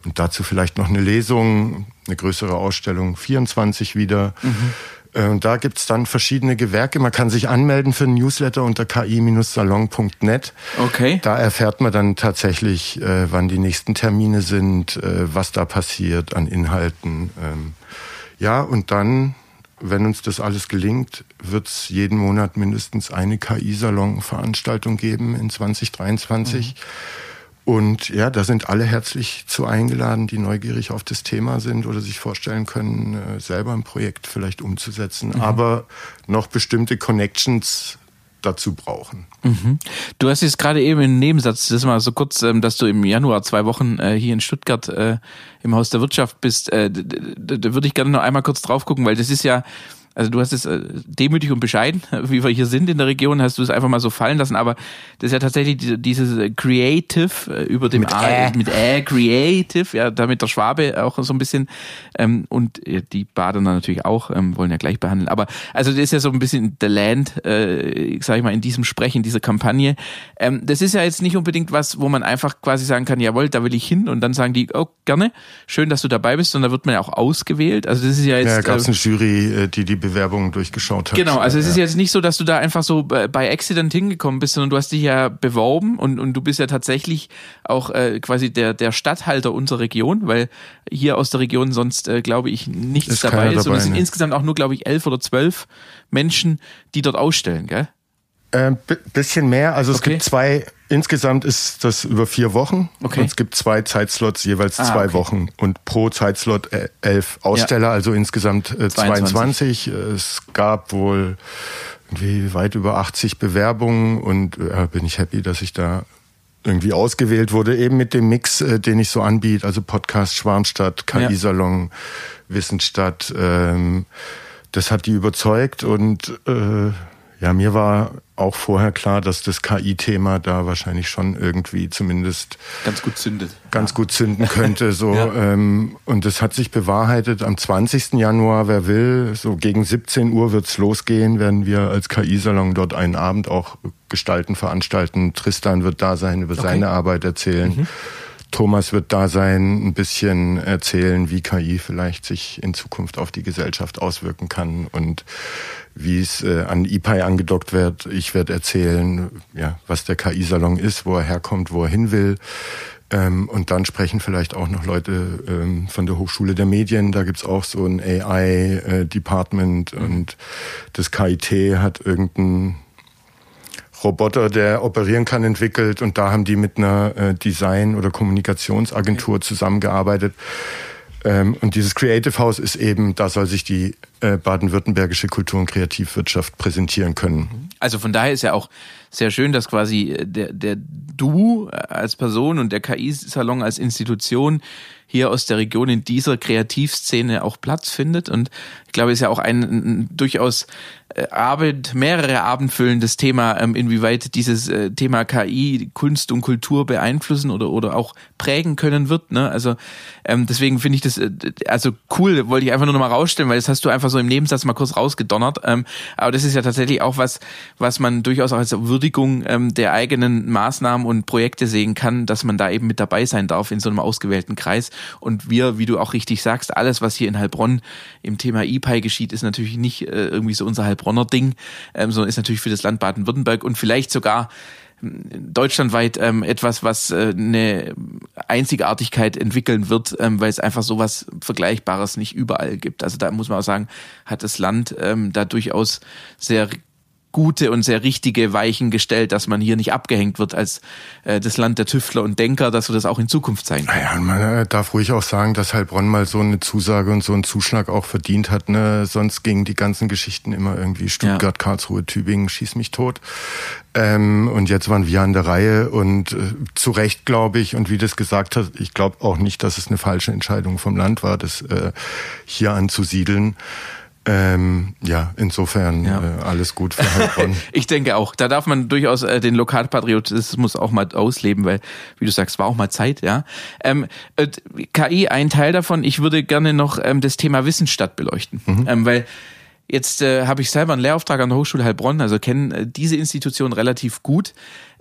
Und dazu vielleicht noch eine Lesung, eine größere Ausstellung, 24 wieder. Mhm. Äh, und da gibt's dann verschiedene Gewerke. Man kann sich anmelden für einen Newsletter unter ki-salon.net. Okay. Da erfährt man dann tatsächlich, äh, wann die nächsten Termine sind, äh, was da passiert an Inhalten. Ähm, ja, und dann wenn uns das alles gelingt, wird es jeden Monat mindestens eine KI-Salon-Veranstaltung geben in 2023. Mhm. Und ja, da sind alle herzlich zu eingeladen, die neugierig auf das Thema sind oder sich vorstellen können, äh, selber ein Projekt vielleicht umzusetzen, mhm. aber noch bestimmte Connections dazu brauchen. Mhm. Du hast jetzt gerade eben im Nebensatz, das mal so kurz, ähm, dass du im Januar zwei Wochen äh, hier in Stuttgart äh, im Haus der Wirtschaft bist. Äh, da würde ich gerne noch einmal kurz drauf gucken, weil das ist ja also du hast es äh, demütig und bescheiden, wie wir hier sind in der Region, hast du es einfach mal so fallen lassen, aber das ist ja tatsächlich dieses äh, Creative äh, über dem mit A, Ä. mit Ä, Creative, ja, damit der Schwabe auch so ein bisschen. Ähm, und die Badener natürlich auch, ähm, wollen ja gleich behandeln, aber also das ist ja so ein bisschen the land, äh, sag ich mal, in diesem Sprechen, dieser Kampagne. Ähm, das ist ja jetzt nicht unbedingt was, wo man einfach quasi sagen kann, jawohl, da will ich hin. Und dann sagen die, oh, gerne, schön, dass du dabei bist. Und da wird man ja auch ausgewählt, also das ist ja jetzt... Ja, gab es eine Jury, die die Bewerbungen durchgeschaut hat. Genau, also es ja. ist jetzt nicht so, dass du da einfach so bei Accident hingekommen bist, sondern du hast dich ja beworben und, und du bist ja tatsächlich auch äh, quasi der, der Stadthalter unserer Region, weil hier aus der Region sonst, äh, glaube ich, nichts ist dabei ist. Dabei, und es sind ne? insgesamt auch nur, glaube ich, elf oder zwölf Menschen, die dort ausstellen, gell? Äh, bisschen mehr. Also es okay. gibt zwei, insgesamt ist das über vier Wochen. Okay. Und es gibt zwei Zeitslots, jeweils ah, zwei okay. Wochen. Und pro Zeitslot äh, elf Aussteller, ja. also insgesamt äh, 22. 22. Es gab wohl irgendwie weit über 80 Bewerbungen und äh, bin ich happy, dass ich da irgendwie ausgewählt wurde, eben mit dem Mix, äh, den ich so anbiete, also Podcast Schwarmstadt, KI-Salon, ja. Wissensstadt. Ähm, das hat die überzeugt und äh, ja, mir war auch vorher klar, dass das KI-Thema da wahrscheinlich schon irgendwie zumindest ganz gut zündet. Ganz ja. gut zünden könnte. So, ja. ähm, und das hat sich bewahrheitet. Am 20. Januar, wer will, so gegen 17 Uhr wird's losgehen, werden wir als KI-Salon dort einen Abend auch gestalten, veranstalten. Tristan wird da sein, über okay. seine Arbeit erzählen. Mhm. Thomas wird da sein, ein bisschen erzählen, wie KI vielleicht sich in Zukunft auf die Gesellschaft auswirken kann und wie es äh, an IPI angedockt wird. Ich werde erzählen, ja, was der KI-Salon ist, wo er herkommt, wo er hin will. Ähm, und dann sprechen vielleicht auch noch Leute ähm, von der Hochschule der Medien. Da gibt's auch so ein AI-Department äh, und das KIT hat irgendein Roboter, der operieren kann, entwickelt und da haben die mit einer äh, Design- oder Kommunikationsagentur zusammengearbeitet. Ähm, und dieses Creative House ist eben, da soll sich die äh, baden-württembergische Kultur- und Kreativwirtschaft präsentieren können. Also von daher ist ja auch sehr schön, dass quasi äh, der, der Du als Person und der KI-Salon als Institution hier aus der Region in dieser Kreativszene auch Platz findet. Und ich glaube, es ist ja auch ein, ein durchaus äh, Abend, mehrere abendfüllendes Thema, ähm, inwieweit dieses äh, Thema KI Kunst und Kultur beeinflussen oder, oder auch prägen können wird. Ne? Also ähm, deswegen finde ich das äh, also cool, wollte ich einfach nur noch mal rausstellen, weil das hast du einfach so im Nebensatz mal kurz rausgedonnert. Ähm, aber das ist ja tatsächlich auch was, was man durchaus auch als Würdigung ähm, der eigenen Maßnahmen und Projekte sehen kann, dass man da eben mit dabei sein darf in so einem ausgewählten Kreis. Und wir, wie du auch richtig sagst, alles, was hier in Heilbronn im Thema EPI geschieht, ist natürlich nicht äh, irgendwie so unser Heilbronn Heilbronner Ding, ähm, sondern ist natürlich für das Land Baden-Württemberg und vielleicht sogar ähm, deutschlandweit ähm, etwas, was äh, eine Einzigartigkeit entwickeln wird, ähm, weil es einfach sowas Vergleichbares nicht überall gibt. Also da muss man auch sagen, hat das Land ähm, da durchaus sehr gute und sehr richtige Weichen gestellt, dass man hier nicht abgehängt wird als äh, das Land der Tüftler und Denker, dass wir das auch in Zukunft sein können. Naja, man äh, darf ruhig auch sagen, dass Heilbronn mal so eine Zusage und so einen Zuschlag auch verdient hat. Ne? Sonst gingen die ganzen Geschichten immer irgendwie Stuttgart, ja. Karlsruhe, Tübingen, schieß mich tot. Ähm, und jetzt waren wir an der Reihe und äh, zu Recht glaube ich, und wie das gesagt hat, ich glaube auch nicht, dass es eine falsche Entscheidung vom Land war, das äh, hier anzusiedeln. Ähm, ja, insofern ja. Äh, alles gut für Heilbronn. ich denke auch. Da darf man durchaus äh, den Lokalpatriotismus auch mal ausleben, weil, wie du sagst, war auch mal Zeit, ja. Ähm, äh, KI, ein Teil davon. Ich würde gerne noch ähm, das Thema Wissensstadt beleuchten, mhm. ähm, weil Jetzt äh, habe ich selber einen Lehrauftrag an der Hochschule Heilbronn, also kenne äh, diese Institution relativ gut.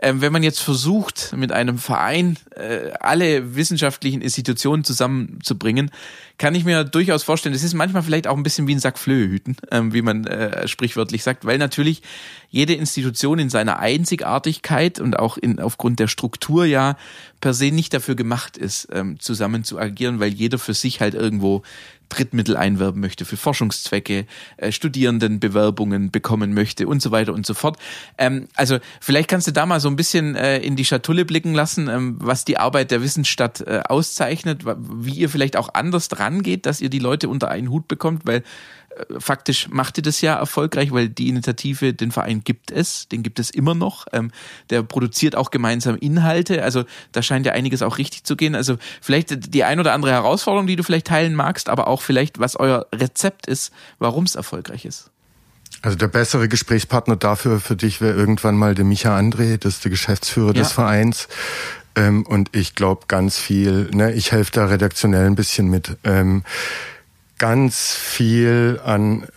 Ähm, wenn man jetzt versucht, mit einem Verein äh, alle wissenschaftlichen Institutionen zusammenzubringen, kann ich mir durchaus vorstellen, das ist manchmal vielleicht auch ein bisschen wie ein Sack Flöhe hüten, ähm, wie man äh, sprichwörtlich sagt, weil natürlich jede Institution in seiner Einzigartigkeit und auch in, aufgrund der Struktur ja per se nicht dafür gemacht ist, ähm, zusammen zu agieren, weil jeder für sich halt irgendwo Drittmittel einwerben möchte für Forschungszwecke, äh, Studierendenbewerbungen bekommen möchte und so weiter und so fort. Ähm, also vielleicht kannst du da mal so ein bisschen äh, in die Schatulle blicken lassen, ähm, was die Arbeit der Wissensstadt äh, auszeichnet, wie ihr vielleicht auch anders dran geht, dass ihr die Leute unter einen Hut bekommt, weil faktisch macht ihr das ja erfolgreich, weil die Initiative, den Verein gibt es, den gibt es immer noch. Ähm, der produziert auch gemeinsam Inhalte. Also da scheint ja einiges auch richtig zu gehen. Also vielleicht die ein oder andere Herausforderung, die du vielleicht teilen magst, aber auch vielleicht, was euer Rezept ist, warum es erfolgreich ist. Also der bessere Gesprächspartner dafür für dich wäre irgendwann mal der Micha André, das ist der Geschäftsführer ja. des Vereins. Ähm, und ich glaube ganz viel, ne, ich helfe da redaktionell ein bisschen mit. Ähm, ganz viel an äh,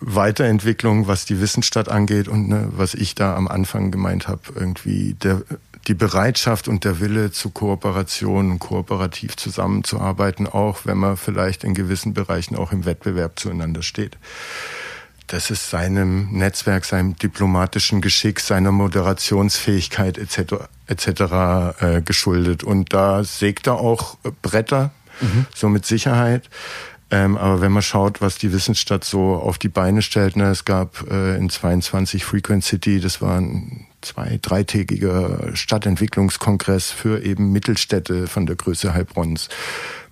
Weiterentwicklung, was die Wissensstadt angeht und ne, was ich da am Anfang gemeint habe, irgendwie der, die Bereitschaft und der Wille zu Kooperation und kooperativ zusammenzuarbeiten, auch wenn man vielleicht in gewissen Bereichen auch im Wettbewerb zueinander steht. Das ist seinem Netzwerk, seinem diplomatischen Geschick, seiner Moderationsfähigkeit etc. etc. Äh, geschuldet. Und da sägt er auch Bretter, mhm. so mit Sicherheit. Ähm, aber wenn man schaut, was die Wissensstadt so auf die Beine stellt, ne, es gab äh, in 22 Frequent City, das war ein zwei-, dreitägiger Stadtentwicklungskongress für eben Mittelstädte von der Größe Heilbronns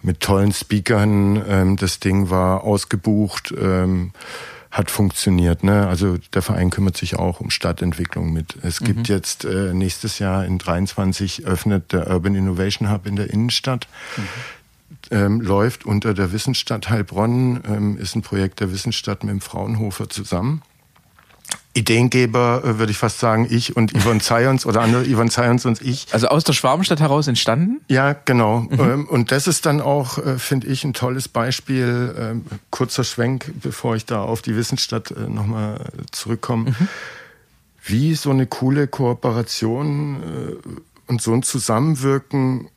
mit tollen Speakern. Ähm, das Ding war ausgebucht. Ähm, hat funktioniert. Ne? Also der Verein kümmert sich auch um Stadtentwicklung mit. Es mhm. gibt jetzt äh, nächstes Jahr in 23 öffnet der Urban Innovation Hub in der Innenstadt. Mhm. Ähm, läuft unter der Wissensstadt Heilbronn, ähm, ist ein Projekt der Wissensstadt mit dem Fraunhofer zusammen. Ideengeber, äh, würde ich fast sagen, ich und Yvonne Zions oder andere Yvonne Zions und ich. Also aus der Schwarmstadt heraus entstanden? Ja, genau. Mhm. Ähm, und das ist dann auch, äh, finde ich, ein tolles Beispiel. Ähm, kurzer Schwenk, bevor ich da auf die Wissensstadt äh, nochmal zurückkomme. Mhm. Wie so eine coole Kooperation und so ein Zusammenwirken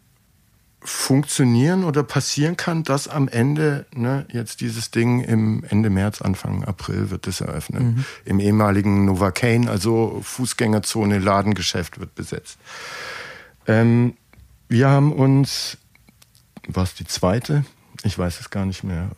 funktionieren oder passieren kann, dass am Ende, ne, jetzt dieses Ding im Ende März, Anfang April wird es eröffnet. Mhm. Im ehemaligen Novocaine, also Fußgängerzone, Ladengeschäft wird besetzt. Ähm, wir haben uns, was die zweite? Ich weiß es gar nicht mehr.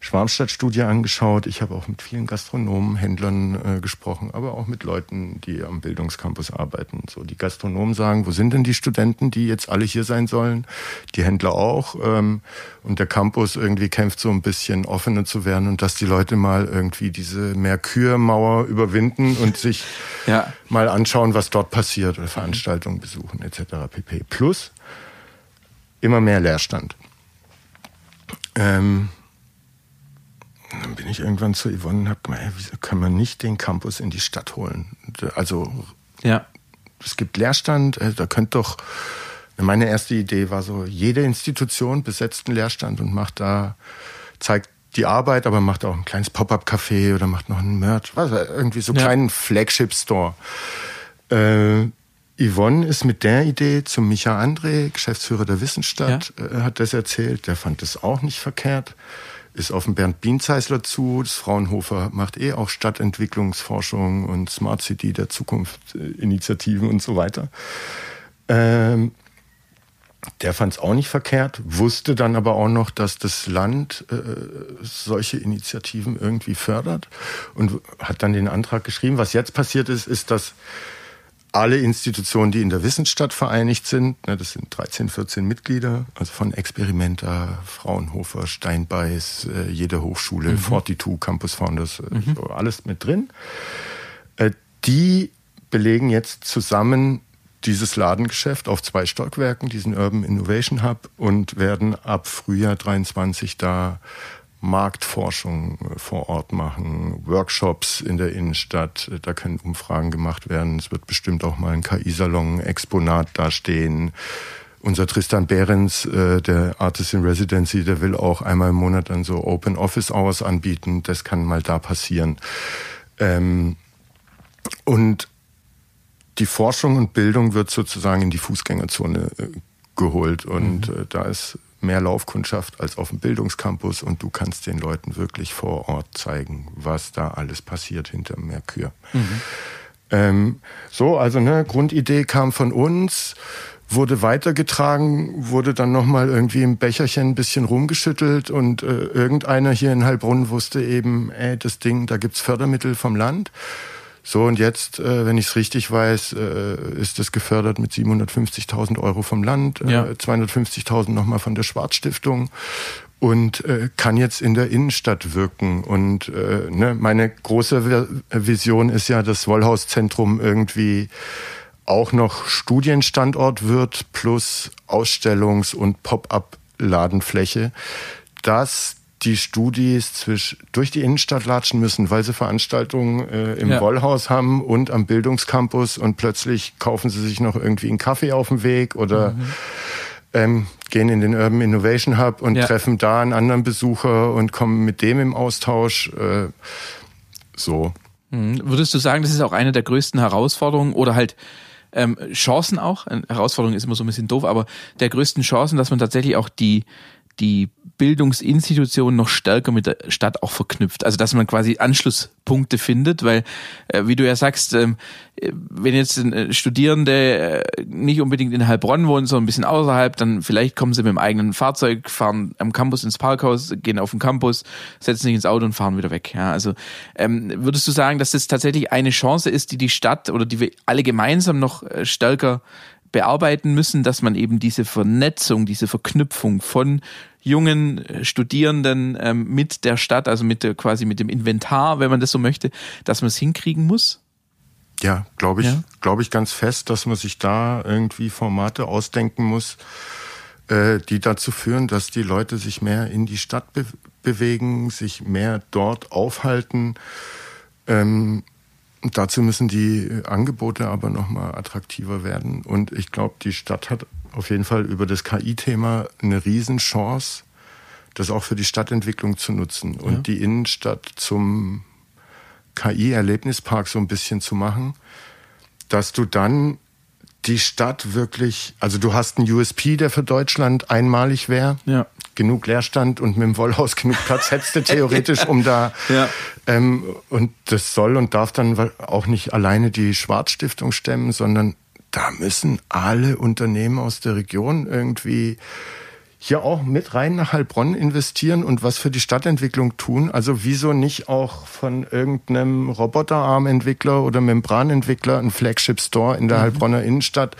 Schwarmstadt-Studie angeschaut. Ich habe auch mit vielen Gastronomen, Händlern äh, gesprochen, aber auch mit Leuten, die am Bildungscampus arbeiten. So, die Gastronomen sagen, wo sind denn die Studenten, die jetzt alle hier sein sollen? Die Händler auch. Ähm, und der Campus irgendwie kämpft so ein bisschen offener zu werden und dass die Leute mal irgendwie diese Merkürmauer überwinden und sich ja. mal anschauen, was dort passiert oder Veranstaltungen besuchen etc. pp. Plus immer mehr Leerstand. Ähm, dann bin ich irgendwann zu Yvonne und habe gemeint, wieso kann man nicht den Campus in die Stadt holen? Also ja. es gibt Leerstand, äh, da könnte doch, meine erste Idee war so, jede Institution besetzt einen Leerstand und macht da, zeigt die Arbeit, aber macht auch ein kleines Pop-up-Café oder macht noch einen Merch, was, irgendwie so einen ja. kleinen Flagship-Store. Äh, Yvonne ist mit der Idee zum Micha André, Geschäftsführer der Wissensstadt, ja. äh, hat das erzählt. Der fand das auch nicht verkehrt ist auf den Bernd Bienzeisler zu. Das Fraunhofer macht eh auch Stadtentwicklungsforschung und Smart City der Zukunft Initiativen und so weiter. Ähm, der fand es auch nicht verkehrt, wusste dann aber auch noch, dass das Land äh, solche Initiativen irgendwie fördert und hat dann den Antrag geschrieben. Was jetzt passiert ist, ist, dass alle Institutionen, die in der Wissensstadt vereinigt sind, ne, das sind 13, 14 Mitglieder, also von Experimenta, Fraunhofer, Steinbeiß, äh, jede Hochschule, mhm. 42 Campus Founders, äh, mhm. so alles mit drin. Äh, die belegen jetzt zusammen dieses Ladengeschäft auf zwei Stockwerken, diesen Urban Innovation Hub und werden ab Frühjahr 23 da Marktforschung äh, vor Ort machen, Workshops in der Innenstadt, da können Umfragen gemacht werden. Es wird bestimmt auch mal ein KI-Salon, Exponat dastehen. Unser Tristan Behrens, äh, der Artist in Residency, der will auch einmal im Monat dann so Open Office Hours anbieten. Das kann mal da passieren. Ähm, und die Forschung und Bildung wird sozusagen in die Fußgängerzone äh, geholt. Und mhm. da ist mehr Laufkundschaft als auf dem Bildungscampus und du kannst den Leuten wirklich vor Ort zeigen, was da alles passiert hinter Merkur. Mhm. Ähm, so, also ne, Grundidee kam von uns, wurde weitergetragen, wurde dann nochmal irgendwie im Becherchen ein bisschen rumgeschüttelt und äh, irgendeiner hier in Heilbronn wusste eben, ey, das Ding, da gibt's Fördermittel vom Land. So, und jetzt, äh, wenn ich es richtig weiß, äh, ist es gefördert mit 750.000 Euro vom Land, äh, ja. äh, 250.000 nochmal von der Schwarzstiftung und äh, kann jetzt in der Innenstadt wirken. Und äh, ne, meine große Vision ist ja, dass Wollhauszentrum irgendwie auch noch Studienstandort wird plus Ausstellungs- und Pop-up-Ladenfläche, dass die Studis zwisch, durch die Innenstadt latschen müssen, weil sie Veranstaltungen äh, im ja. Wollhaus haben und am Bildungscampus und plötzlich kaufen sie sich noch irgendwie einen Kaffee auf dem Weg oder mhm. ähm, gehen in den Urban Innovation Hub und ja. treffen da einen anderen Besucher und kommen mit dem im Austausch. Äh, so. Mhm. Würdest du sagen, das ist auch eine der größten Herausforderungen oder halt ähm, Chancen auch? Herausforderung ist immer so ein bisschen doof, aber der größten Chancen, dass man tatsächlich auch die die Bildungsinstitution noch stärker mit der Stadt auch verknüpft. Also dass man quasi Anschlusspunkte findet, weil, äh, wie du ja sagst, ähm, wenn jetzt ein Studierende äh, nicht unbedingt in Heilbronn wohnen, sondern ein bisschen außerhalb, dann vielleicht kommen sie mit dem eigenen Fahrzeug, fahren am Campus ins Parkhaus, gehen auf den Campus, setzen sich ins Auto und fahren wieder weg. Ja, also ähm, würdest du sagen, dass das tatsächlich eine Chance ist, die die Stadt oder die wir alle gemeinsam noch äh, stärker bearbeiten müssen, dass man eben diese Vernetzung, diese Verknüpfung von jungen äh, Studierenden ähm, mit der Stadt, also mit der, quasi mit dem Inventar, wenn man das so möchte, dass man es hinkriegen muss? Ja, glaube ich, ja. glaube ich ganz fest, dass man sich da irgendwie Formate ausdenken muss, äh, die dazu führen, dass die Leute sich mehr in die Stadt be bewegen, sich mehr dort aufhalten. Ähm, dazu müssen die Angebote aber nochmal attraktiver werden. Und ich glaube, die Stadt hat auf jeden Fall über das KI-Thema eine Riesenchance, das auch für die Stadtentwicklung zu nutzen und ja. die Innenstadt zum KI-Erlebnispark so ein bisschen zu machen, dass du dann die Stadt wirklich, also du hast einen USP, der für Deutschland einmalig wäre. Ja. Genug Leerstand und mit dem Wollhaus genug Platz hättest du theoretisch, um da. Ja. Ähm, und das soll und darf dann auch nicht alleine die Schwarzstiftung stemmen, sondern da müssen alle Unternehmen aus der Region irgendwie hier auch mit rein nach Heilbronn investieren und was für die Stadtentwicklung tun. Also wieso nicht auch von irgendeinem Roboterarmentwickler oder Membranentwickler ein Flagship Store in der mhm. Heilbronner Innenstadt,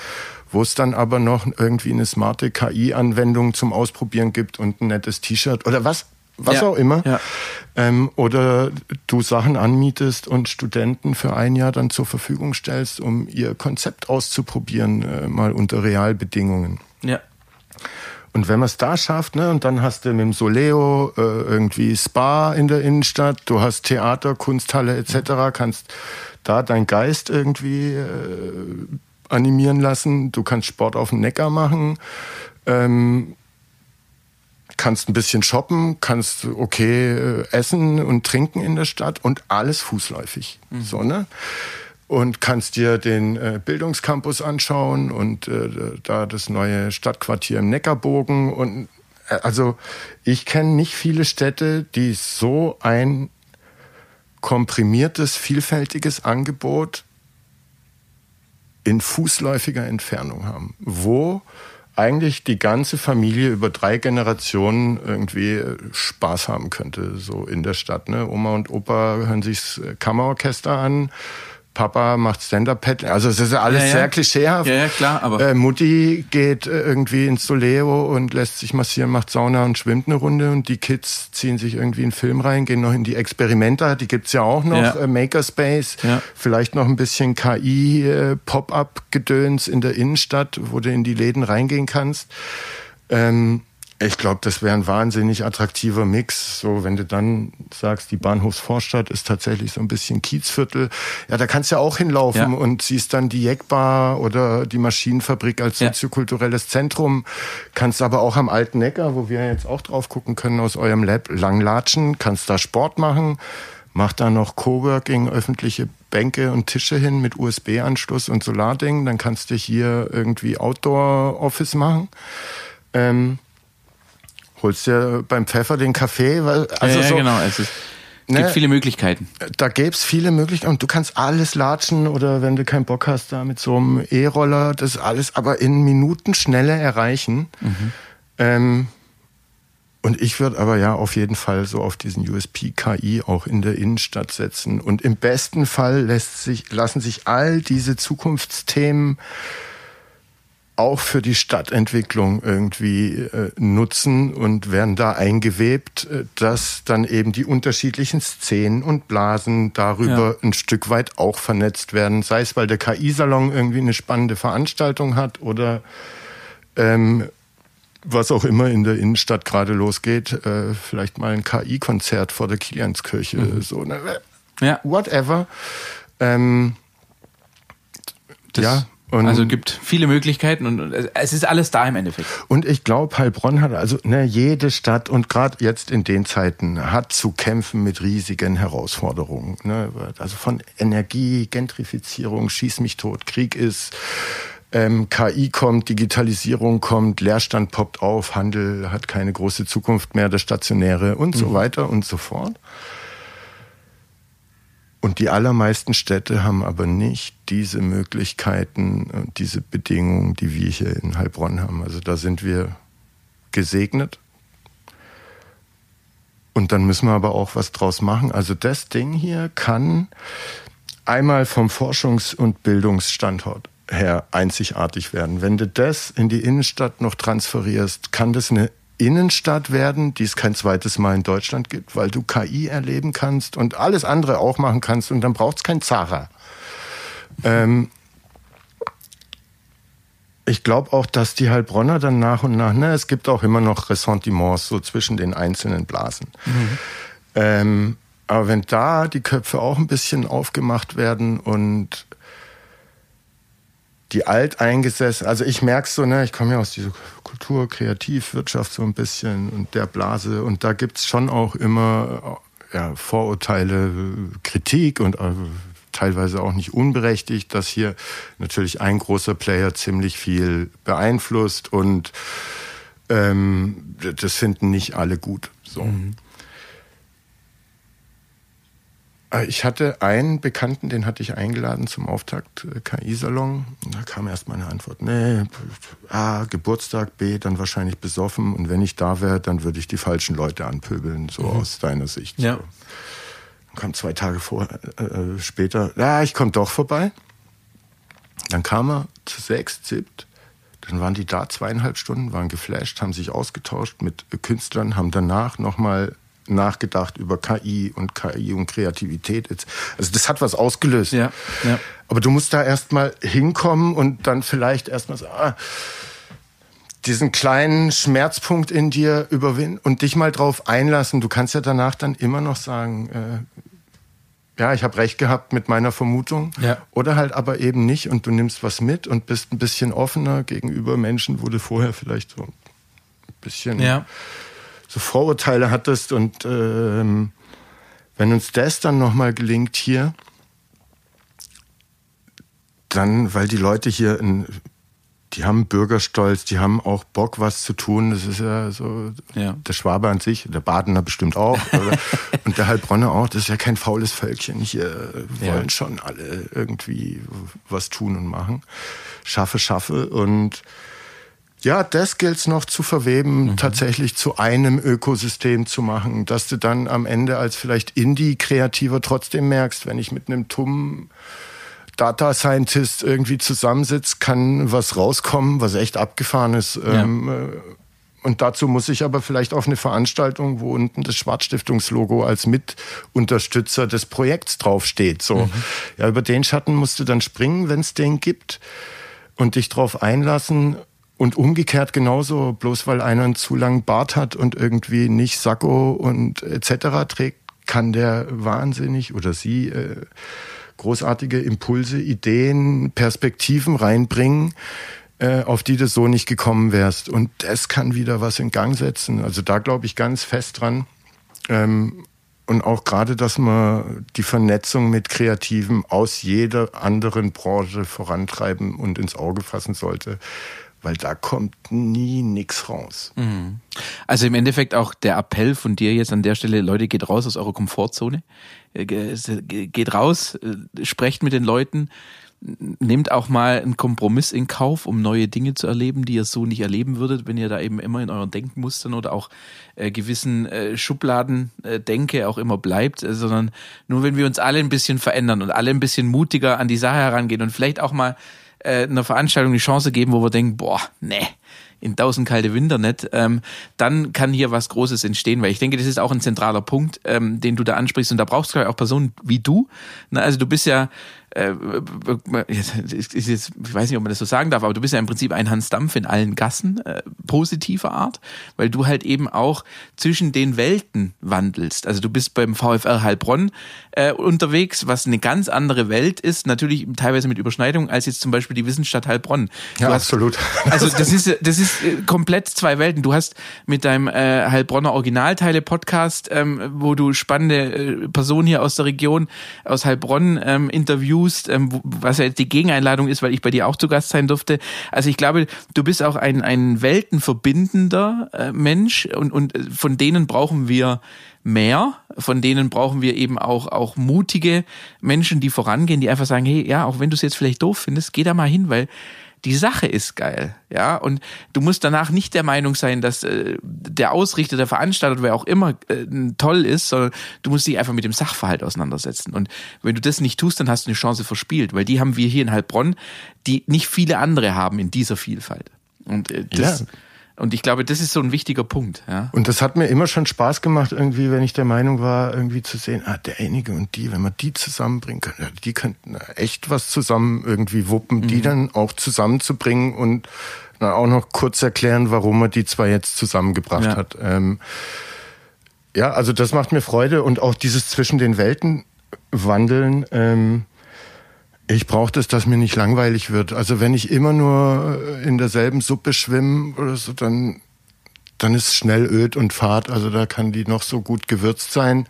wo es dann aber noch irgendwie eine smarte KI-Anwendung zum Ausprobieren gibt und ein nettes T-Shirt oder was was ja, auch immer. Ja. Ähm, oder du Sachen anmietest und Studenten für ein Jahr dann zur Verfügung stellst, um ihr Konzept auszuprobieren, äh, mal unter Realbedingungen. Ja. Und wenn man es da schafft, ne, und dann hast du mit dem Soleo äh, irgendwie Spa in der Innenstadt, du hast Theater, Kunsthalle etc., kannst da dein Geist irgendwie äh, animieren lassen, du kannst Sport auf dem Neckar machen, ähm, kannst ein bisschen shoppen, kannst okay äh, essen und trinken in der Stadt und alles fußläufig. Mhm. So, ne? und kannst dir den äh, Bildungscampus anschauen und äh, da das neue Stadtquartier im Neckarbogen und äh, also ich kenne nicht viele Städte, die so ein komprimiertes, vielfältiges Angebot in fußläufiger Entfernung haben, wo eigentlich die ganze Familie über drei Generationen irgendwie äh, Spaß haben könnte, so in der Stadt. Ne? Oma und Opa hören sich das Kammerorchester an, Papa macht Stand-Up-Paddling. Also es ist ja alles ja, ja. sehr klischeehaft. Ja, ja, klar, aber. Äh, Mutti geht äh, irgendwie ins Soleo und lässt sich massieren, macht Sauna und schwimmt eine Runde und die Kids ziehen sich irgendwie in einen Film rein, gehen noch in die Experimenta, die gibt's ja auch noch, ja. äh, Makerspace, vielleicht noch ein bisschen KI, äh, in der Innenstadt, wo du in die Läden reingehen kannst. Ähm, ich glaube, das wäre ein wahnsinnig attraktiver Mix. So, wenn du dann sagst, die Bahnhofsvorstadt ist tatsächlich so ein bisschen Kiezviertel, ja, da kannst du ja auch hinlaufen ja. und siehst dann die Jeckbar oder die Maschinenfabrik als soziokulturelles Zentrum. Kannst aber auch am Alten Neckar, wo wir jetzt auch drauf gucken können, aus eurem Lab langlatschen, kannst da Sport machen, mach da noch Coworking, öffentliche Bänke und Tische hin mit USB-Anschluss und Solarding. Dann kannst du hier irgendwie Outdoor-Office machen. Ähm, holst dir beim Pfeffer den Kaffee. Weil, also ja, ja so, genau. Es ist, ne, gibt viele Möglichkeiten. Da gäbe es viele Möglichkeiten und du kannst alles latschen oder wenn du keinen Bock hast, da mit so einem E-Roller, das alles aber in Minuten schneller erreichen. Mhm. Ähm, und ich würde aber ja auf jeden Fall so auf diesen USP KI auch in der Innenstadt setzen. Und im besten Fall lässt sich, lassen sich all diese Zukunftsthemen auch für die Stadtentwicklung irgendwie äh, nutzen und werden da eingewebt, äh, dass dann eben die unterschiedlichen Szenen und Blasen darüber ja. ein Stück weit auch vernetzt werden. Sei es, weil der KI-Salon irgendwie eine spannende Veranstaltung hat oder ähm, was auch immer in der Innenstadt gerade losgeht, äh, vielleicht mal ein KI-Konzert vor der Kilianskirche, mhm. so, ne? ja. whatever. Ähm, das ja, und also gibt viele Möglichkeiten und es ist alles da im Endeffekt. Und ich glaube, Heilbronn hat also ne, jede Stadt und gerade jetzt in den Zeiten hat zu kämpfen mit riesigen Herausforderungen. Ne? Also von Energie, Gentrifizierung, Schieß mich tot, Krieg ist, ähm, KI kommt, Digitalisierung kommt, Leerstand poppt auf, Handel hat keine große Zukunft mehr, das Stationäre und mhm. so weiter und so fort. Und die allermeisten Städte haben aber nicht diese Möglichkeiten und diese Bedingungen, die wir hier in Heilbronn haben. Also da sind wir gesegnet. Und dann müssen wir aber auch was draus machen. Also das Ding hier kann einmal vom Forschungs- und Bildungsstandort her einzigartig werden. Wenn du das in die Innenstadt noch transferierst, kann das eine Innenstadt werden, die es kein zweites Mal in Deutschland gibt, weil du KI erleben kannst und alles andere auch machen kannst und dann braucht es kein Zara. Ähm, ich glaube auch, dass die Heilbronner dann nach und nach, ne, es gibt auch immer noch Ressentiments so zwischen den einzelnen Blasen. Mhm. Ähm, aber wenn da die Köpfe auch ein bisschen aufgemacht werden und die alteingesessen, also ich merke so, ne, ich komme ja aus dieser Kultur, Kreativwirtschaft so ein bisschen und der Blase und da gibt's schon auch immer ja, Vorurteile, Kritik und äh, teilweise auch nicht unberechtigt, dass hier natürlich ein großer Player ziemlich viel beeinflusst und ähm, das finden nicht alle gut. So. Mhm. Äh, ich hatte einen Bekannten, den hatte ich eingeladen zum Auftakt äh, KI-Salon. Da kam erst meine Antwort, nee, A, Geburtstag, B, dann wahrscheinlich besoffen und wenn ich da wäre, dann würde ich die falschen Leute anpöbeln, so mhm. aus deiner Sicht. Ja. So. Dann kam zwei Tage vor, äh, äh später, ja, ich komme doch vorbei. Dann kam er zu sechs, siebt. Dann waren die da zweieinhalb Stunden, waren geflasht, haben sich ausgetauscht mit Künstlern, haben danach nochmal nachgedacht über KI und KI und Kreativität. Also das hat was ausgelöst. Ja, ja. Aber du musst da erstmal hinkommen und dann vielleicht erstmal sagen, ah, diesen kleinen Schmerzpunkt in dir überwinden und dich mal drauf einlassen. Du kannst ja danach dann immer noch sagen, äh, ja, ich habe recht gehabt mit meiner Vermutung. Ja. Oder halt aber eben nicht und du nimmst was mit und bist ein bisschen offener gegenüber Menschen, wo du vorher vielleicht so ein bisschen ja so Vorurteile hattest. Und ähm, wenn uns das dann nochmal gelingt hier, dann, weil die Leute hier, in, die haben Bürgerstolz, die haben auch Bock, was zu tun. Das ist ja so ja. der Schwabe an sich, der Badener bestimmt auch. und der Heilbronner auch. Das ist ja kein faules Völkchen. Hier wollen ja. schon alle irgendwie was tun und machen. Schaffe, schaffe. Und ja, das gilt noch zu verweben, mhm. tatsächlich zu einem Ökosystem zu machen, dass du dann am Ende als vielleicht Indie-Kreativer trotzdem merkst, wenn ich mit einem tummen Data Scientist irgendwie zusammensitze, kann was rauskommen, was echt abgefahren ist. Ja. Ähm, äh, und dazu muss ich aber vielleicht auf eine Veranstaltung, wo unten das Schwarzstiftungslogo als Mitunterstützer des Projekts draufsteht. So, mhm. ja, über den Schatten musst du dann springen, wenn es den gibt, und dich drauf einlassen und umgekehrt genauso, bloß weil einer einen zu langen Bart hat und irgendwie nicht Sakko und etc. trägt, kann der wahnsinnig oder sie äh, großartige Impulse, Ideen, Perspektiven reinbringen, äh, auf die du so nicht gekommen wärst. Und das kann wieder was in Gang setzen. Also da glaube ich ganz fest dran. Ähm, und auch gerade, dass man die Vernetzung mit Kreativen aus jeder anderen Branche vorantreiben und ins Auge fassen sollte weil da kommt nie nix raus. Mhm. Also im Endeffekt auch der Appell von dir jetzt an der Stelle, Leute, geht raus aus eurer Komfortzone, äh, geht raus, äh, sprecht mit den Leuten, nehmt auch mal einen Kompromiss in Kauf, um neue Dinge zu erleben, die ihr so nicht erleben würdet, wenn ihr da eben immer in euren Denkmustern oder auch äh, gewissen äh, Schubladen äh, denke auch immer bleibt, äh, sondern nur wenn wir uns alle ein bisschen verändern und alle ein bisschen mutiger an die Sache herangehen und vielleicht auch mal äh, einer Veranstaltung die Chance geben, wo wir denken, boah, nee, in tausend kalte Winter nicht, ähm, dann kann hier was Großes entstehen, weil ich denke, das ist auch ein zentraler Punkt, ähm, den du da ansprichst und da brauchst du auch Personen wie du. Na, also du bist ja äh, ist jetzt, ich weiß nicht, ob man das so sagen darf, aber du bist ja im Prinzip ein Hans Dampf in allen Gassen, äh, positiver Art, weil du halt eben auch zwischen den Welten wandelst. Also du bist beim VfR Heilbronn äh, unterwegs, was eine ganz andere Welt ist, natürlich teilweise mit Überschneidung, als jetzt zum Beispiel die Wissensstadt Heilbronn. Du ja, hast, absolut. Also das ist, das ist äh, komplett zwei Welten. Du hast mit deinem äh, Heilbronner Originalteile-Podcast, ähm, wo du spannende äh, Personen hier aus der Region, aus Heilbronn ähm, interviewst, tust, ähm, was ja jetzt die Gegeneinladung ist, weil ich bei dir auch zu Gast sein durfte. Also ich glaube, du bist auch ein, ein weltenverbindender äh, Mensch und, und äh, von denen brauchen wir mehr. Von denen brauchen wir eben auch, auch mutige Menschen, die vorangehen, die einfach sagen, hey, ja, auch wenn du es jetzt vielleicht doof findest, geh da mal hin, weil die Sache ist geil, ja. Und du musst danach nicht der Meinung sein, dass äh, der Ausrichter, der Veranstalter, wer auch immer äh, toll ist, sondern du musst dich einfach mit dem Sachverhalt auseinandersetzen. Und wenn du das nicht tust, dann hast du eine Chance verspielt, weil die haben wir hier in Heilbronn, die nicht viele andere haben in dieser Vielfalt. Und äh, das, ja. Und ich glaube, das ist so ein wichtiger Punkt. Ja. Und das hat mir immer schon Spaß gemacht, irgendwie, wenn ich der Meinung war, irgendwie zu sehen, ah, derjenige und die, wenn man die zusammenbringen kann, ja, die könnten echt was zusammen irgendwie wuppen, mhm. die dann auch zusammenzubringen und na, auch noch kurz erklären, warum man die zwei jetzt zusammengebracht ja. hat. Ähm, ja, also das macht mir Freude und auch dieses zwischen den Welten wandeln. Ähm, ich brauche das, dass mir nicht langweilig wird. Also wenn ich immer nur äh, in derselben Suppe schwimme oder so, dann, dann ist schnell öd und fad. Also da kann die noch so gut gewürzt sein.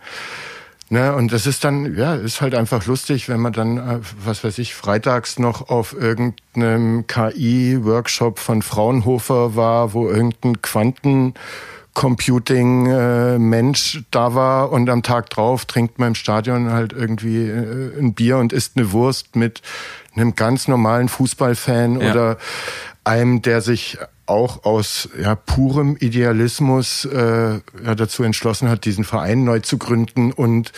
Ne, und das ist dann, ja, ist halt einfach lustig, wenn man dann, äh, was weiß ich, freitags noch auf irgendeinem KI-Workshop von Fraunhofer war, wo irgendein Quanten Computing-Mensch äh, da war und am Tag drauf trinkt man im Stadion halt irgendwie äh, ein Bier und isst eine Wurst mit einem ganz normalen Fußballfan ja. oder einem, der sich auch aus ja, purem Idealismus äh, ja, dazu entschlossen hat, diesen Verein neu zu gründen und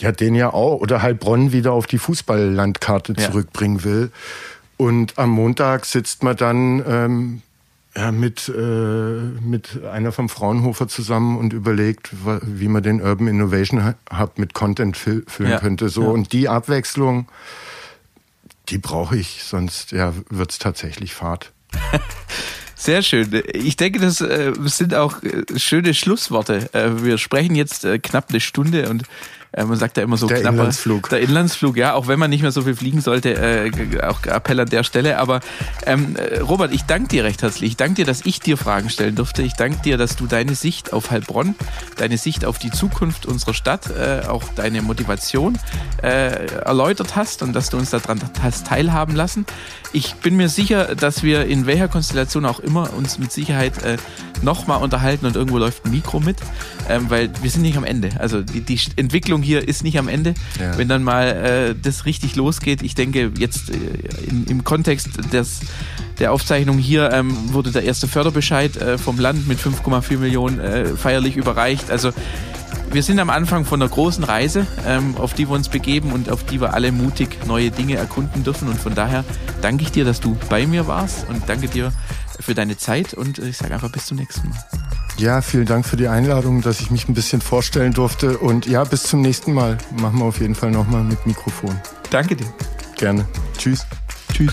ja, den ja auch oder Heilbronn wieder auf die Fußballlandkarte ja. zurückbringen will. Und am Montag sitzt man dann ähm, ja, mit, äh, mit einer vom Fraunhofer zusammen und überlegt, wie man den Urban Innovation Hub mit Content füllen ja, könnte. So. Ja. Und die Abwechslung, die brauche ich, sonst ja, wird's tatsächlich Fahrt. Sehr schön. Ich denke, das äh, sind auch äh, schöne Schlussworte. Äh, wir sprechen jetzt knapp eine Stunde und äh, man sagt ja immer so der knapper, Inlandsflug. Der Inlandsflug, ja, auch wenn man nicht mehr so viel fliegen sollte, äh, auch Appell an der Stelle. Aber ähm, äh, Robert, ich danke dir recht herzlich. Ich danke dir, dass ich dir Fragen stellen durfte. Ich danke dir, dass du deine Sicht auf Heilbronn, deine Sicht auf die Zukunft unserer Stadt, äh, auch deine Motivation äh, erläutert hast und dass du uns daran hast teilhaben lassen. Ich bin mir sicher, dass wir in welcher Konstellation auch immer uns mit Sicherheit äh, nochmal unterhalten und irgendwo läuft ein Mikro mit, ähm, weil wir sind nicht am Ende. Also die, die Entwicklung hier ist nicht am Ende. Ja. Wenn dann mal äh, das richtig losgeht, ich denke jetzt äh, in, im Kontext des, der Aufzeichnung hier ähm, wurde der erste Förderbescheid äh, vom Land mit 5,4 Millionen äh, feierlich überreicht. Also wir sind am Anfang von einer großen Reise, ähm, auf die wir uns begeben und auf die wir alle mutig neue Dinge erkunden dürfen. Und von daher danke ich dir, dass du bei mir warst und danke dir für deine Zeit und ich sage einfach bis zum nächsten Mal. Ja, vielen Dank für die Einladung, dass ich mich ein bisschen vorstellen durfte. Und ja, bis zum nächsten Mal. Machen wir auf jeden Fall nochmal mit Mikrofon. Danke dir. Gerne. Tschüss. Tschüss.